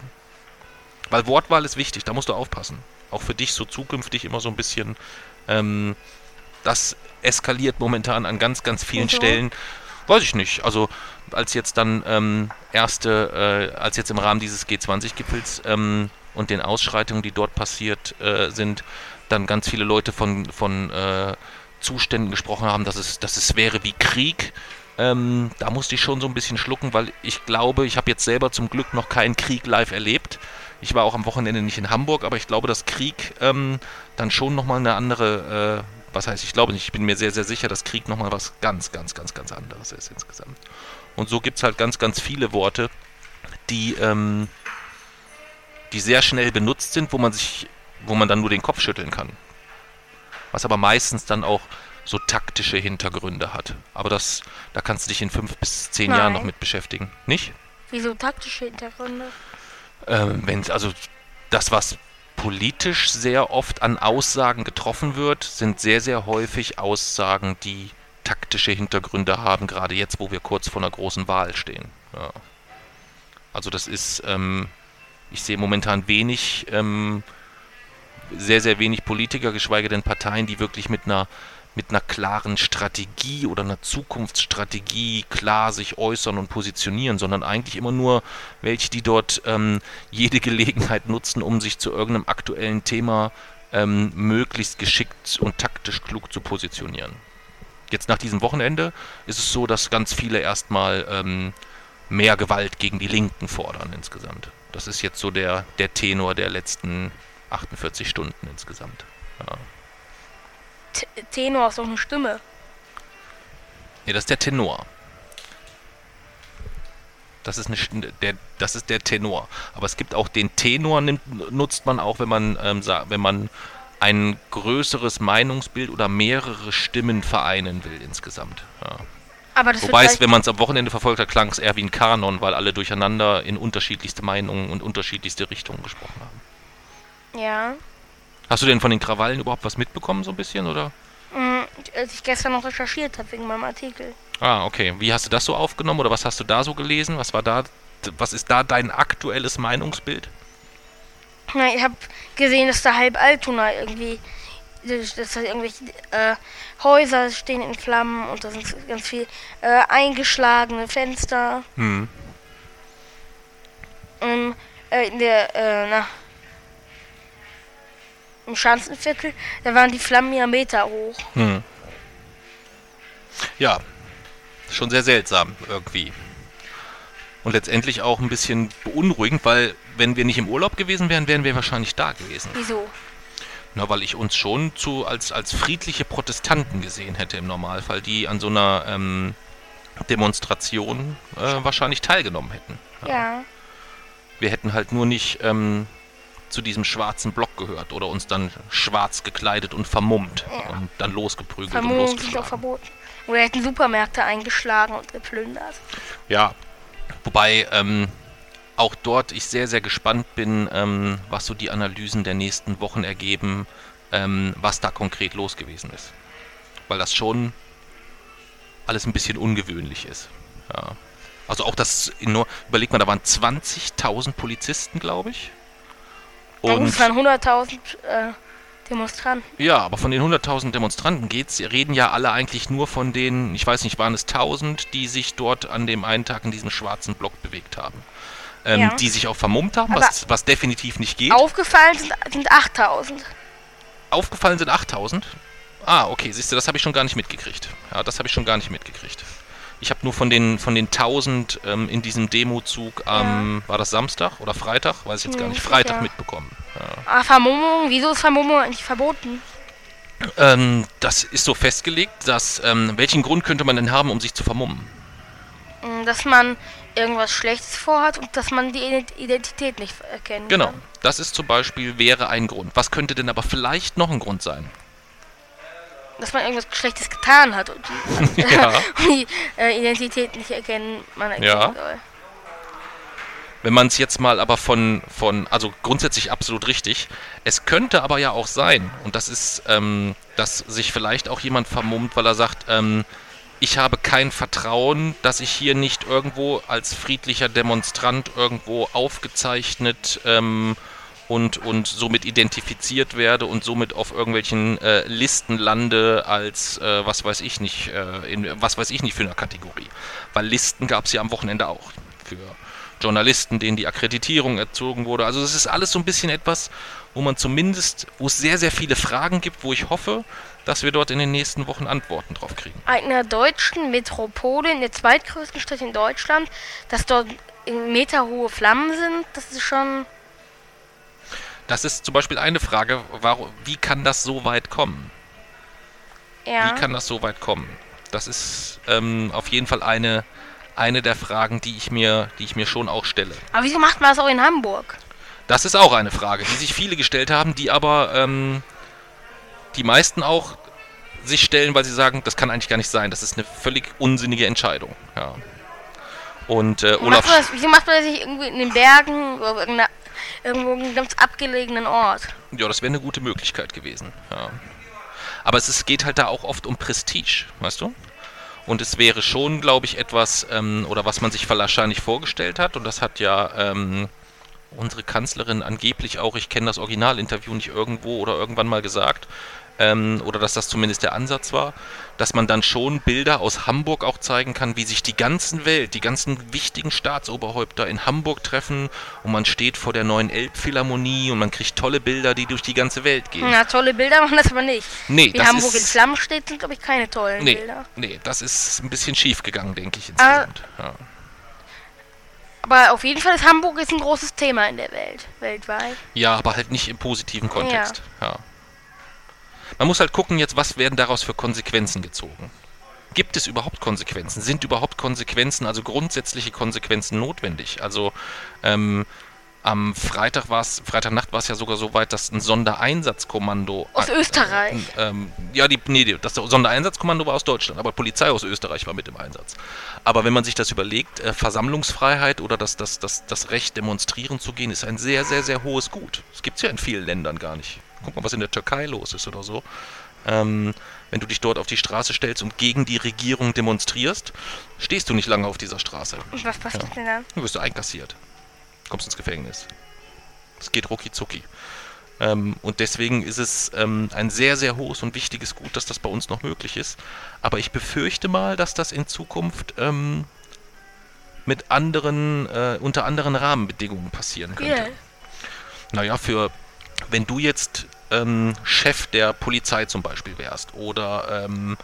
Weil Wortwahl ist wichtig, da musst du aufpassen. Auch für dich so zukünftig immer so ein bisschen. Ähm, das eskaliert momentan an ganz, ganz vielen mhm. Stellen. Weiß ich nicht. Also als jetzt dann ähm, erste, äh, als jetzt im Rahmen dieses G20-Gipfels ähm, und den Ausschreitungen, die dort passiert äh, sind, dann ganz viele Leute von, von äh, Zuständen gesprochen haben, dass es, dass es wäre wie Krieg. Ähm, da musste ich schon so ein bisschen schlucken, weil ich glaube, ich habe jetzt selber zum Glück noch keinen Krieg live erlebt. Ich war auch am Wochenende nicht in Hamburg, aber ich glaube, dass Krieg ähm, dann schon nochmal eine andere was heißt, ich glaube nicht, ich bin mir sehr, sehr sicher, dass Krieg nochmal was ganz, ganz, ganz, ganz anderes ist insgesamt. Und so gibt es halt ganz, ganz viele Worte, die, ähm, die sehr schnell benutzt sind, wo man sich, wo man dann nur den Kopf schütteln kann. Was aber meistens dann auch so taktische Hintergründe hat. Aber das, da kannst du dich in fünf bis zehn Jahren noch Nein. mit beschäftigen. Nicht? Wieso taktische Hintergründe? Ähm, wenn, also das, was politisch sehr oft an Aussagen getroffen wird, sind sehr, sehr häufig Aussagen, die taktische Hintergründe haben, gerade jetzt, wo wir kurz vor einer großen Wahl stehen. Ja. Also das ist, ähm, ich sehe momentan wenig, ähm, sehr, sehr wenig Politiker, geschweige denn Parteien, die wirklich mit einer mit einer klaren Strategie oder einer Zukunftsstrategie klar sich äußern und positionieren, sondern eigentlich immer nur welche, die dort ähm, jede Gelegenheit nutzen, um sich zu irgendeinem aktuellen Thema ähm, möglichst geschickt und taktisch klug zu positionieren. Jetzt nach diesem Wochenende ist es so, dass ganz viele erstmal ähm, mehr Gewalt gegen die Linken fordern insgesamt. Das ist jetzt so der, der Tenor der letzten 48 Stunden insgesamt. Ja. Tenor ist doch eine Stimme. Nee, das ist der Tenor. Das ist, eine, der, das ist der Tenor. Aber es gibt auch den Tenor, nimmt, nutzt man auch, wenn man, ähm, wenn man ein größeres Meinungsbild oder mehrere Stimmen vereinen will insgesamt. Ja. Aber das Wobei es, wenn man es am Wochenende verfolgt hat, klang es eher wie ein Kanon, weil alle durcheinander in unterschiedlichste Meinungen und unterschiedlichste Richtungen gesprochen haben. Ja. Hast du denn von den Krawallen überhaupt was mitbekommen, so ein bisschen, oder? Mm, Als ich gestern noch recherchiert habe wegen meinem Artikel. Ah, okay. Wie hast du das so aufgenommen oder was hast du da so gelesen? Was war da, was ist da dein aktuelles Meinungsbild? Na, ich habe gesehen, dass da halb Altona irgendwie, dass dass da irgendwelche äh, Häuser stehen in Flammen und da sind ganz viel äh, eingeschlagene Fenster. Hm. Ähm, äh, in der, äh, na, im Schanzenviertel, da waren die Flammen ja Meter hoch. Hm. Ja, schon sehr seltsam irgendwie. Und letztendlich auch ein bisschen beunruhigend, weil wenn wir nicht im Urlaub gewesen wären, wären wir wahrscheinlich da gewesen. Wieso? Na, weil ich uns schon zu, als, als friedliche Protestanten gesehen hätte im Normalfall, die an so einer ähm, Demonstration äh, wahrscheinlich teilgenommen hätten. Ja. Wir hätten halt nur nicht ähm, zu diesem schwarzen Block gehört oder uns dann schwarz gekleidet und vermummt Ja. und dann losgeprügelt und Vermummungen sind auch losgeschlagen. verboten. Oder hätten Supermärkte eingeschlagen und geplündert. Ja, wobei ähm, auch dort ich sehr, sehr gespannt bin, ähm, was so die Analysen der nächsten Wochen ergeben, ähm, was da konkret los gewesen ist. Weil das schon alles ein bisschen ungewöhnlich ist. Ja. Also auch das, überleg mal, da waren 20.000 Polizisten, glaube ich. Und Und es waren 100.000 äh, Demonstranten. ja, aber von den 100.000 Demonstranten geht's, reden ja alle eigentlich nur von den, ich weiß nicht, waren es 1000, die sich dort an dem einen Tag in diesem schwarzen Block bewegt haben. Ähm, Ja. Die sich auch vermummt haben, was, was definitiv nicht geht. Aufgefallen sind, sind 8.000. Aufgefallen sind 8000. Ah, okay, siehst du, das habe ich schon gar nicht mitgekriegt. Ja, das habe ich schon gar nicht mitgekriegt. Ich habe nur von den von den 1000 ähm, in diesem Demozug am, war das Samstag oder Freitag? Weiß ich jetzt gar nicht. Freitag ja. mitbekommen. Ja. Ah, Vermummung? Wieso ist Vermummung eigentlich verboten? Ähm, das ist so festgelegt, dass, ähm, welchen Grund könnte man denn haben, um sich zu vermummen? Mm, Dass man irgendwas Schlechtes vorhat und dass man die Ident- Identität nicht erkennen Genau, kann. das ist zum Beispiel, wäre ein Grund. Was könnte denn aber vielleicht noch ein Grund sein? Dass man irgendwas Schlechtes getan hat und die, Ja. die äh, Identität nicht erkennen, man erkennen Ja. soll. Wenn man es jetzt mal aber von, von, also grundsätzlich absolut richtig. Es könnte aber ja auch sein, und das ist, ähm, dass sich vielleicht auch jemand vermummt, weil er sagt, ähm, ich habe kein Vertrauen, dass ich hier nicht irgendwo als friedlicher Demonstrant irgendwo aufgezeichnet ähm, und, und somit identifiziert werde und somit auf irgendwelchen äh, Listen lande als äh, was weiß ich nicht, äh, in was weiß ich nicht für eine Kategorie. Weil Listen gab es ja am Wochenende auch für Journalisten, denen die Akkreditierung erzogen wurde. Also es ist alles so ein bisschen etwas, wo man zumindest, wo es sehr, sehr viele Fragen gibt, wo ich hoffe, dass wir dort in den nächsten Wochen Antworten drauf kriegen. Einer deutschen Metropole, in der zweitgrößten Stadt in Deutschland, dass dort meterhohe Flammen sind, das ist schon. Das ist zum Beispiel eine Frage, warum, wie kann das so weit kommen? Ja. Wie kann das so weit kommen? Das ist ähm, auf jeden Fall eine, eine der Fragen, die ich, mir, die ich mir schon auch stelle. Aber wieso macht man das auch in Hamburg? Das ist auch eine Frage, die sich viele gestellt haben, die aber ähm, die meisten auch sich stellen, weil sie sagen, das kann eigentlich gar nicht sein. Das ist eine völlig unsinnige Entscheidung. Ja. Und äh, Wieso Olaf. macht man das, wieso macht man das nicht irgendwie in den Bergen oder irgendeiner- irgendwo in einem ganz abgelegenen Ort? Ja, das wäre eine gute Möglichkeit gewesen. Ja. Aber es ist, geht halt da auch oft um Prestige, weißt du? Und es wäre schon, glaube ich, etwas, ähm, oder was man sich wahrscheinlich vorgestellt hat, und das hat ja ähm, unsere Kanzlerin angeblich auch, ich kenne das Originalinterview nicht irgendwo oder irgendwann mal gesagt, ähm, oder dass das zumindest der Ansatz war, dass man dann schon Bilder aus Hamburg auch zeigen kann, wie sich die ganzen Welt, die ganzen wichtigen Staatsoberhäupter in Hamburg treffen und man steht vor der neuen Elbphilharmonie und man kriegt tolle Bilder, die durch die ganze Welt gehen. Na, tolle Bilder machen das aber nicht. Nee, Wie das Hamburg in ist, Flammen steht, sind, glaube ich, keine tollen nee, Bilder. nee, das ist ein bisschen schief gegangen, denke ich Ah. insgesamt. Ja. Aber auf jeden Fall ist Hamburg jetzt ein großes Thema in der Welt, weltweit. ja, aber halt nicht im positiven Kontext. Ja. Man muss halt gucken jetzt, was werden daraus für Konsequenzen gezogen. Gibt es überhaupt Konsequenzen? Sind überhaupt Konsequenzen, also grundsätzliche Konsequenzen notwendig? Also ähm, am Freitag war es, Freitagnacht war es ja sogar so weit, dass ein Sondereinsatzkommando Aus äh, Österreich. Äh, ähm, ja, die, nee, das Sondereinsatzkommando war aus Deutschland, aber Polizei aus Österreich war mit im Einsatz. Aber wenn man sich das überlegt, äh, Versammlungsfreiheit oder das, das, das, das Recht, demonstrieren zu gehen, ist ein sehr, sehr, sehr hohes Gut. Das gibt es ja in vielen Ländern gar nicht. Guck mal, was in der Türkei los ist oder so. Ähm, wenn du dich dort auf die Straße stellst und gegen die Regierung demonstrierst, stehst du nicht lange auf dieser Straße. Und was passiert Ja. denn dann? Dann wirst du einkassiert. Kommst ins Gefängnis. Es geht rucki zucki. Ähm, und deswegen ist es ähm, ein sehr, sehr hohes und wichtiges Gut, dass das bei uns noch möglich ist. Aber ich befürchte mal, dass das in Zukunft ähm, mit anderen, äh, unter anderen Rahmenbedingungen passieren könnte. Yeah. Naja, für wenn du jetzt ähm, Chef der Polizei zum Beispiel wärst oder ähm,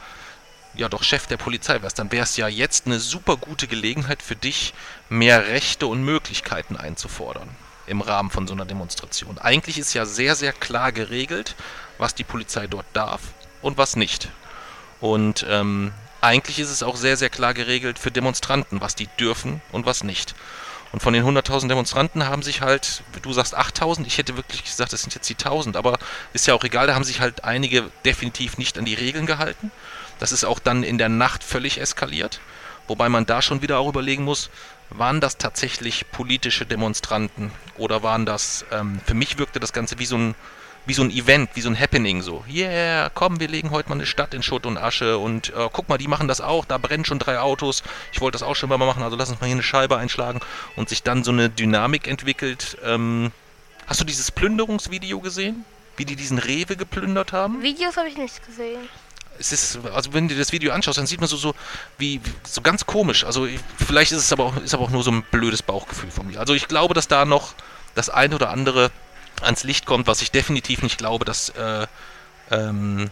ja doch Chef der Polizei wärst, dann wäre es ja jetzt eine super gute Gelegenheit für dich, mehr Rechte und Möglichkeiten einzufordern im Rahmen von so einer Demonstration. Eigentlich ist ja sehr, sehr klar geregelt, was die Polizei dort darf und was nicht. Und ähm, eigentlich ist es auch sehr, sehr klar geregelt für Demonstranten, was die dürfen und was nicht. Und von den 100.000 Demonstranten haben sich halt, du sagst 8.000, ich hätte wirklich gesagt, das sind jetzt die 1.000, aber ist ja auch egal, da haben sich halt einige definitiv nicht an die Regeln gehalten. Das ist auch dann in der Nacht völlig eskaliert. Wobei man da schon wieder auch überlegen muss, waren das tatsächlich politische Demonstranten oder waren das, ähm, für mich wirkte das Ganze wie so ein, wie so ein Event, wie so ein Happening, so, yeah, komm, wir legen heute mal eine Stadt in Schutt und Asche und äh, guck mal, die machen das auch, da brennen schon drei Autos, ich wollte das auch schon mal machen, also lass uns mal hier eine Scheibe einschlagen und sich dann so eine Dynamik entwickelt. Ähm, hast du dieses Plünderungsvideo gesehen? Wie die diesen Rewe geplündert haben? Videos habe ich nicht gesehen. es ist, also wenn du das Video anschaust, dann sieht man so, so wie, so ganz komisch. Also ich, vielleicht ist es aber auch, ist aber auch nur so ein blödes Bauchgefühl von mir. Also ich glaube, dass da noch das eine oder andere ans Licht kommt, was ich definitiv nicht glaube, dass äh, ähm,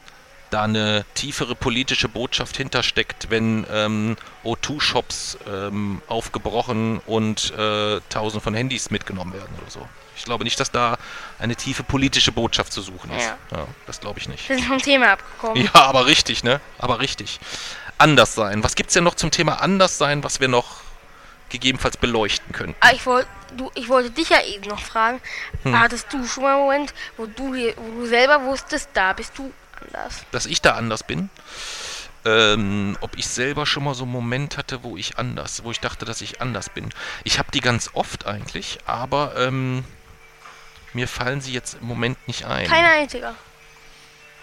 da eine tiefere politische Botschaft hintersteckt, wenn ähm, O2-Shops ähm, aufgebrochen und äh, tausend von Handys mitgenommen werden oder so. Ich glaube nicht, dass da eine tiefe politische Botschaft zu suchen ist. Ja. das glaube ich nicht. Wir sind vom Thema abgekommen. Ja, aber richtig, ne? Aber richtig. Anders sein. Was gibt's denn noch zum Thema anders sein, was wir noch gegebenenfalls beleuchten könnten? Ah, ich, wollt, du, ich wollte dich ja eben noch fragen. Hm. Hattest du schon mal einen Moment, wo du, wo du selber wusstest, da bist du anders? Dass ich da anders bin? Ähm, ob ich selber schon mal so einen Moment hatte, wo ich anders, wo ich dachte, dass ich anders bin. Ich habe die ganz oft eigentlich, aber ähm, mir fallen sie jetzt im Moment nicht ein. Kein einziger.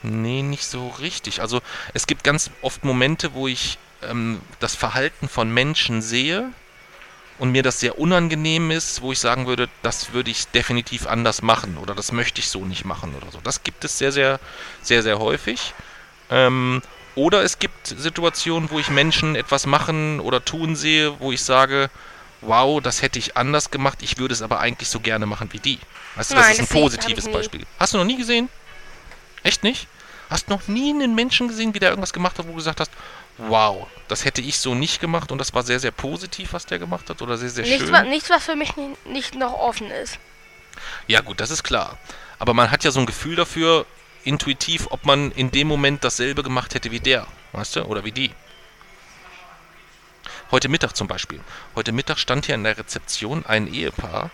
Nee, nicht so richtig. Also es gibt ganz oft Momente, wo ich ähm, das Verhalten von Menschen sehe und mir das sehr unangenehm ist, wo ich sagen würde, das würde ich definitiv anders machen oder das möchte ich so nicht machen oder so. Das gibt es sehr, sehr, sehr, sehr häufig. Ähm, oder es gibt Situationen, wo ich Menschen etwas machen oder tun sehe, wo ich sage, wow, das hätte ich anders gemacht, ich würde es aber eigentlich so gerne machen wie die. Weißt du, das Nein, ist ein positives. Beispiel. Hast du noch nie gesehen? Echt nicht? Hast noch nie einen Menschen gesehen, wie der irgendwas gemacht hat, wo du gesagt hast, wow, das hätte ich so nicht gemacht und das war sehr, sehr positiv, was der gemacht hat oder sehr, sehr Nichts, schön? wa nichts, was für mich ni- nicht noch offen ist. Ja gut, das ist klar. Aber man hat ja so ein Gefühl dafür, intuitiv, ob man in dem Moment dasselbe gemacht hätte wie der, weißt du, oder wie die. Heute Mittag zum Beispiel. Heute Mittag stand hier in der Rezeption ein Ehepaar,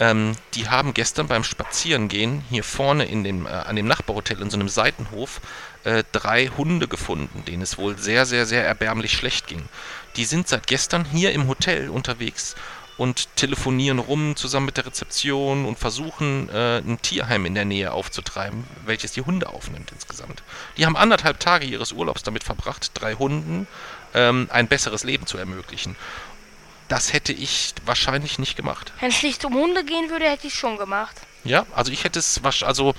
ähm, die haben gestern beim Spazierengehen hier vorne in dem, äh, an dem Nachbarhotel in so einem Seitenhof äh, drei Hunde gefunden, denen es wohl sehr, sehr, sehr erbärmlich schlecht ging. Die sind seit gestern hier im Hotel unterwegs und telefonieren rum zusammen mit der Rezeption und versuchen, äh, ein Tierheim in der Nähe aufzutreiben, welches die Hunde aufnimmt insgesamt. Die haben anderthalb Tage ihres Urlaubs damit verbracht, drei Hunden ähm, ein besseres Leben zu ermöglichen. Das hätte ich wahrscheinlich nicht gemacht. Wenn es nicht um Hunde gehen würde, hätte ich es schon gemacht. Ja, also ich hätte es, also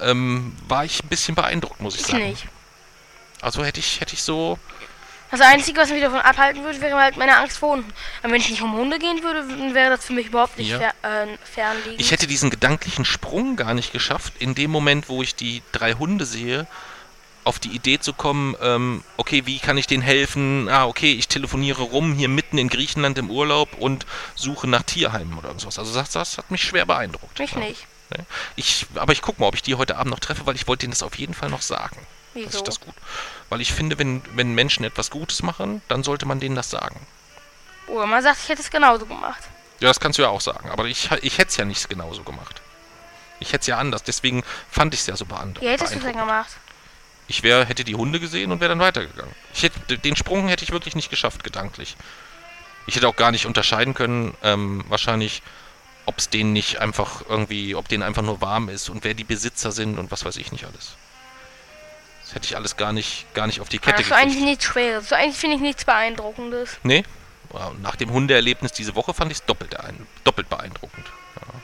ähm, war ich ein bisschen beeindruckt, muss ich Ich sagen. nicht. Also hätte ich, hätte ich so, Das Einzige, was mich davon abhalten würde, wäre halt meine Angst vor Hunden. Aber wenn es nicht um Hunde gehen würde, wäre das für mich überhaupt nicht Ja. fer äh, fernliegend. ich hätte diesen gedanklichen Sprung gar nicht geschafft, in dem Moment, wo ich die drei Hunde sehe, auf die Idee zu kommen, ähm, okay, wie kann ich denen helfen? Ah, okay, ich telefoniere rum hier mitten in Griechenland im Urlaub und suche nach Tierheimen oder sowas. Also das, das hat mich schwer beeindruckt. mich ja. nicht. Ne? Ich, aber ich gucke mal, ob ich die heute Abend noch treffe, weil ich wollte denen das auf jeden Fall noch sagen. Dass Wieso? ich das gut. Weil ich finde, wenn, wenn Menschen etwas Gutes machen, dann sollte man denen das sagen. Oder man sagt, ich hätte es genauso gemacht. Ja, das kannst du ja auch sagen. Aber ich, ich hätte es ja nicht genauso gemacht. Ich hätte es ja anders. Deswegen fand ich es ja so beeindruckend. Wie hättest du es denn gemacht? Ich wär, hätte die Hunde gesehen und wäre dann weitergegangen. Ich hätte, den Sprung hätte ich wirklich nicht geschafft, gedanklich. Ich hätte auch gar nicht unterscheiden können, ähm, wahrscheinlich, ob es denen nicht einfach irgendwie, ob denen einfach nur warm ist und wer die Besitzer sind und was weiß ich nicht alles. Das hätte ich alles gar nicht, gar nicht auf die Kette das ist eigentlich gekriegt. nichts Schweres. So eigentlich finde ich nichts Beeindruckendes. Nee, nach dem Hundeerlebnis diese Woche fand ich es doppelt, doppelt beeindruckend. Ja.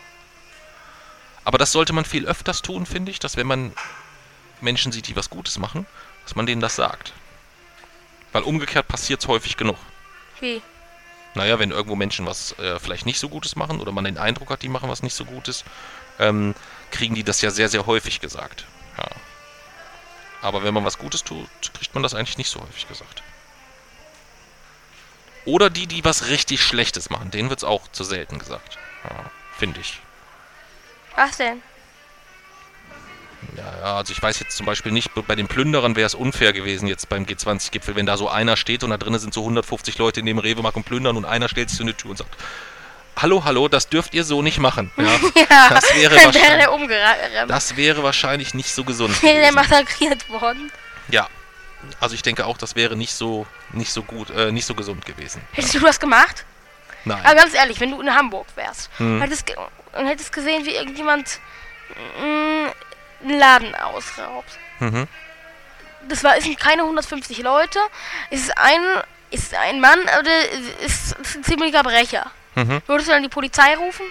Aber das sollte man viel öfters tun, finde ich, dass wenn man Menschen sieht, die was Gutes machen, dass man denen das sagt. Weil umgekehrt passiert es häufig genug. Wie? Naja, wenn irgendwo Menschen was äh, vielleicht nicht so Gutes machen oder man den Eindruck hat, die machen was nicht so Gutes, ähm, kriegen die das ja sehr, sehr häufig gesagt. Ja. Aber wenn man was Gutes tut, kriegt man das eigentlich nicht so häufig gesagt. Oder die, die was richtig Schlechtes machen, denen wird es auch zu selten gesagt. Ja, Finde ich. Was denn? Ja, ja, also ich weiß jetzt zum Beispiel nicht, bei den Plünderern wäre es unfair gewesen jetzt beim G20-Gipfel, wenn da so einer steht und da drinnen sind so 150 Leute in dem Rewe-Markt und plündern und einer stellt sich so eine Tür und sagt, hallo, hallo, das dürft ihr so nicht machen. Ja, Ja, Das wäre dann wäre wahrscheinlich- der umgerannt. das wäre wahrscheinlich nicht so gesund. Wäre der massakriert worden. Ja, also ich denke auch, das wäre nicht so, nicht so gut, äh, nicht so gesund gewesen. Hättest du das gemacht? Aber Nein. ganz ehrlich, wenn du in Hamburg wärst Hm. hättest und hättest gesehen, wie irgendjemand mm, einen Laden ausraubt. Mhm. Das war, es sind keine 150 Leute. Es ist ein, ist ein Mann, oder ist, ist ein ziemlicher Brecher. Mhm. Würdest du dann die Polizei rufen?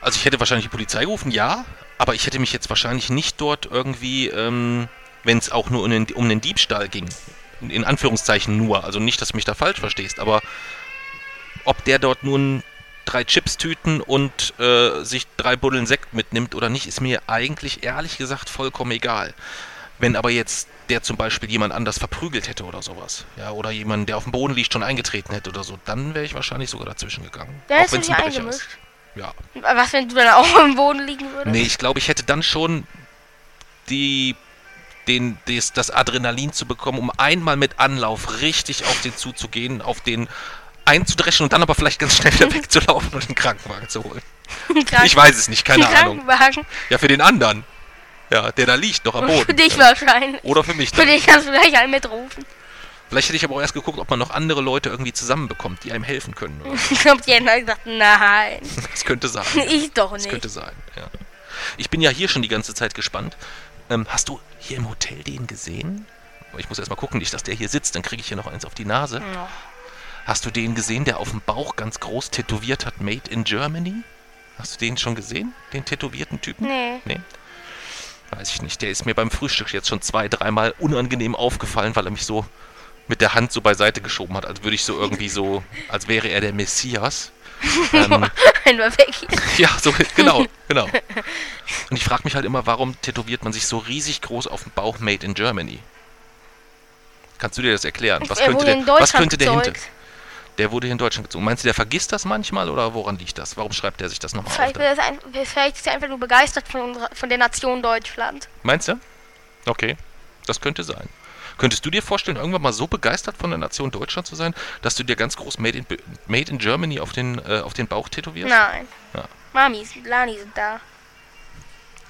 Also ich hätte wahrscheinlich die Polizei gerufen, ja, aber ich hätte mich jetzt wahrscheinlich nicht dort irgendwie, ähm, wenn es auch nur um den, um den Diebstahl ging, in, in Anführungszeichen nur, also nicht, dass du mich da falsch verstehst, aber ob der dort nun drei Chips-Tüten und äh, sich drei Buddeln Sekt mitnimmt oder nicht, ist mir eigentlich ehrlich gesagt vollkommen egal. Wenn aber jetzt der zum Beispiel jemand anders verprügelt hätte oder sowas, ja, oder jemand, der auf dem Boden liegt, schon eingetreten hätte oder so, dann wäre ich wahrscheinlich sogar dazwischen gegangen. Hättest du wenn's dich ein Brecher eingemischt. Ja, Was, wenn du dann auch am Boden liegen würdest? Nee, ich glaube, ich hätte dann schon die, den, des, das Adrenalin zu bekommen, um einmal mit Anlauf richtig auf den zuzugehen, auf den einzudreschen und dann aber vielleicht ganz schnell wieder wegzulaufen und den Krankenwagen zu holen. Krank- Ich weiß es nicht, keine den Ahnung. Krankenwagen. Ja, für den anderen. Ja, der da liegt, noch am Und für Boden. dich ja. wahrscheinlich. Oder für mich. Für Dann. dich kannst du gleich einen mitrufen. Vielleicht hätte ich aber auch erst geguckt, ob man noch andere Leute irgendwie zusammenbekommt, die einem helfen können. Ich glaube, die hätten halt gesagt, nein. Das könnte sein. Ich doch Das nicht. könnte sein, ja. Ich bin ja hier schon die ganze Zeit gespannt. Ähm, hast du hier im Hotel den gesehen? Ich muss erst mal gucken, nicht, dass der hier sitzt, dann kriege ich hier noch eins auf die Nase. Ja. Hast du den gesehen, der auf dem Bauch ganz groß tätowiert hat, Made in Germany? Hast du den schon gesehen? Den tätowierten Typen? Nee. Nee. Weiß ich nicht. Der ist mir beim Frühstück jetzt schon zwei, dreimal unangenehm aufgefallen, weil er mich so mit der Hand so beiseite geschoben hat, als würde ich so irgendwie so, als wäre er der Messias. ähm, Einfach weg ja, so, genau, genau. Und ich frage mich halt immer, warum tätowiert man sich so riesig groß auf dem Bauch Made in Germany? Kannst du dir das erklären? Was könnte der, was könnte der hinter. Der wurde hier in Deutschland gezogen. Meinst du, der vergisst das manchmal oder woran liegt das? Warum schreibt er sich das nochmal auf? Vielleicht, sein, vielleicht ist er einfach nur begeistert von, unserer, von der Nation Deutschland. Meinst du? Okay, das könnte sein. Könntest du dir vorstellen, irgendwann mal so begeistert von der Nation Deutschland zu sein, dass du dir ganz groß Made in, Made in Germany auf den, äh, auf den Bauch tätowierst? Nein. Ja. Mamis, Lani sind da.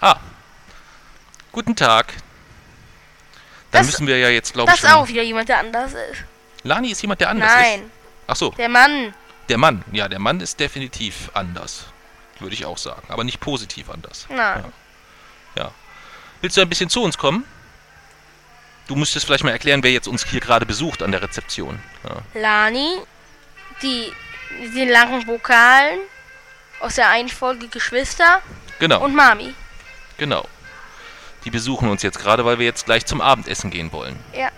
Ah. Guten Tag. Dann Das- müssen wir ja jetzt, glaube ich, Das ist auch wieder jemand, der anders ist. Lani ist jemand, der anders ist? Nein, Ach so, der Mann. der Mann. Ja, der Mann ist definitiv anders. Würde ich auch sagen. Aber nicht positiv anders. Nein. Willst du ein bisschen zu uns kommen? Du müsstest vielleicht mal erklären, wer jetzt uns hier gerade besucht an der Rezeption. Ja. Lani, die, die langen Vokalen aus der einen Folge Geschwister Genau, und Mami. genau. Die besuchen uns jetzt gerade, weil wir jetzt gleich zum Abendessen gehen wollen. Ja.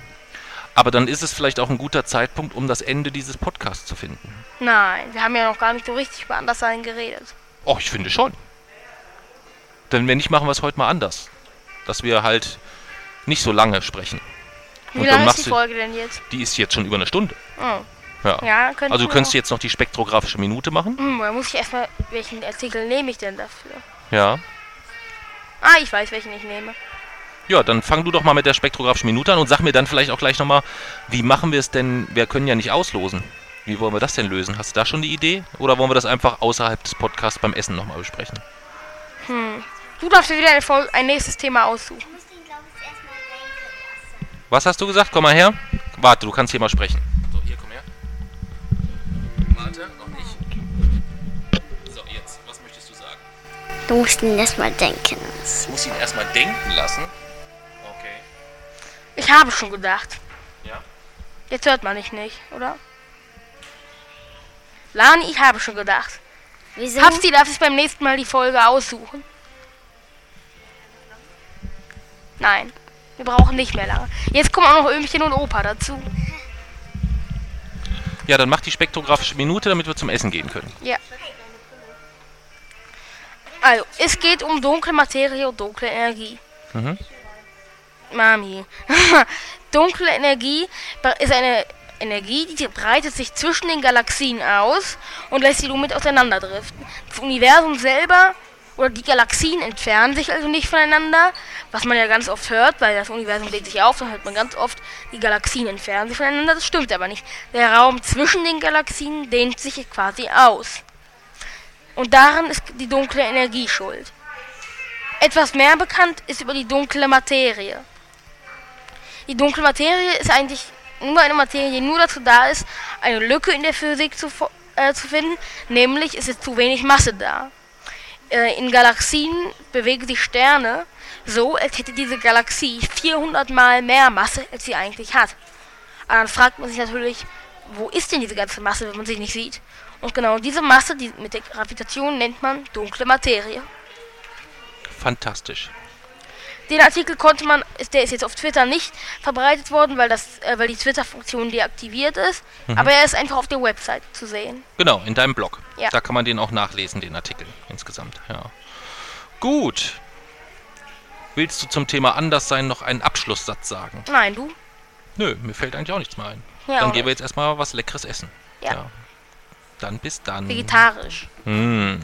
Aber dann ist es vielleicht auch ein guter Zeitpunkt, um das Ende dieses Podcasts zu finden. Nein, wir haben ja noch gar nicht so richtig über Anderssein geredet. Oh, ich finde schon. Denn wenn nicht, machen wir es heute mal anders. Dass wir halt nicht so lange sprechen. Wie Und lange ist die Folge denn jetzt? Die ist jetzt schon über eine Stunde. Oh. Ja. Ja, Also du könntest jetzt noch die spektrographische Minute machen. Hm, da muss ich erstmal, welchen Artikel nehme ich denn dafür? Ja. Ah, ich weiß, welchen ich nehme. Ja, dann fang du doch mal mit der spektrographischen Minute an und sag mir dann vielleicht auch gleich nochmal, wie machen wir es denn? Wir können ja nicht auslosen. Wie wollen wir das denn lösen? Hast du da schon die Idee? Oder wollen wir das einfach außerhalb des Podcasts beim Essen nochmal besprechen? Du darfst dir wieder Fol- ein nächstes Thema aussuchen. Ich muss den, glaube ich, erstmal denken lassen. Was hast du gesagt? Komm mal her. Warte, du kannst hier mal sprechen. So, hier, komm her. Warte, noch nicht. So, jetzt, was möchtest du sagen? Du musst ihn erstmal denken lassen. Ich muss ihn erstmal denken lassen. Ich habe schon gedacht. Ja. Jetzt hört man dich nicht, oder? Lani, ich habe schon gedacht. Wieso? Hapsi darf sich beim nächsten Mal die Folge aussuchen. Nein, wir brauchen nicht mehr lange. Jetzt kommen auch noch Ömchen und Opa dazu. Ja, dann mach die spektrographische Minute, damit wir zum Essen gehen können. Ja. Also, es geht um dunkle Materie und dunkle Energie. Mhm. Mami. dunkle Energie ist eine Energie, die breitet sich zwischen den Galaxien aus und lässt sie somit auseinanderdriften. Das Universum selber oder die Galaxien entfernen sich also nicht voneinander, was man ja ganz oft hört, weil das Universum bläht sich auf, dann hört man ganz oft, die Galaxien entfernen sich voneinander. Das stimmt aber nicht. Der Raum zwischen den Galaxien dehnt sich quasi aus. Und daran ist die dunkle Energie schuld. Etwas mehr bekannt ist über die dunkle Materie. Die dunkle Materie ist eigentlich nur eine Materie, die nur dazu da ist, eine Lücke in der Physik zu, äh, zu finden, nämlich ist es zu wenig Masse da. Äh, in Galaxien bewegen sich Sterne so, als hätte diese Galaxie 400 mal mehr Masse, als sie eigentlich hat. Aber dann fragt man sich natürlich, wo ist denn diese ganze Masse, wenn man sie nicht sieht? Und genau diese Masse, die mit der Gravitation nennt man dunkle Materie. Fantastisch. Den Artikel konnte man, ist- der ist jetzt auf Twitter nicht verbreitet worden, weil das, äh, weil die Twitter-Funktion deaktiviert ist. Aber er ist einfach auf der Website zu sehen. Genau, in deinem Blog. Ja. Da kann man den auch nachlesen, den Artikel insgesamt. Ja. Gut. Willst du zum Thema Anderssein noch einen Abschlusssatz sagen? Nein, du? Nö, mir fällt eigentlich auch nichts mehr ein. Ja, dann gehen wir jetzt erstmal was Leckeres essen. Ja. Dann bis dann. Vegetarisch. Mm.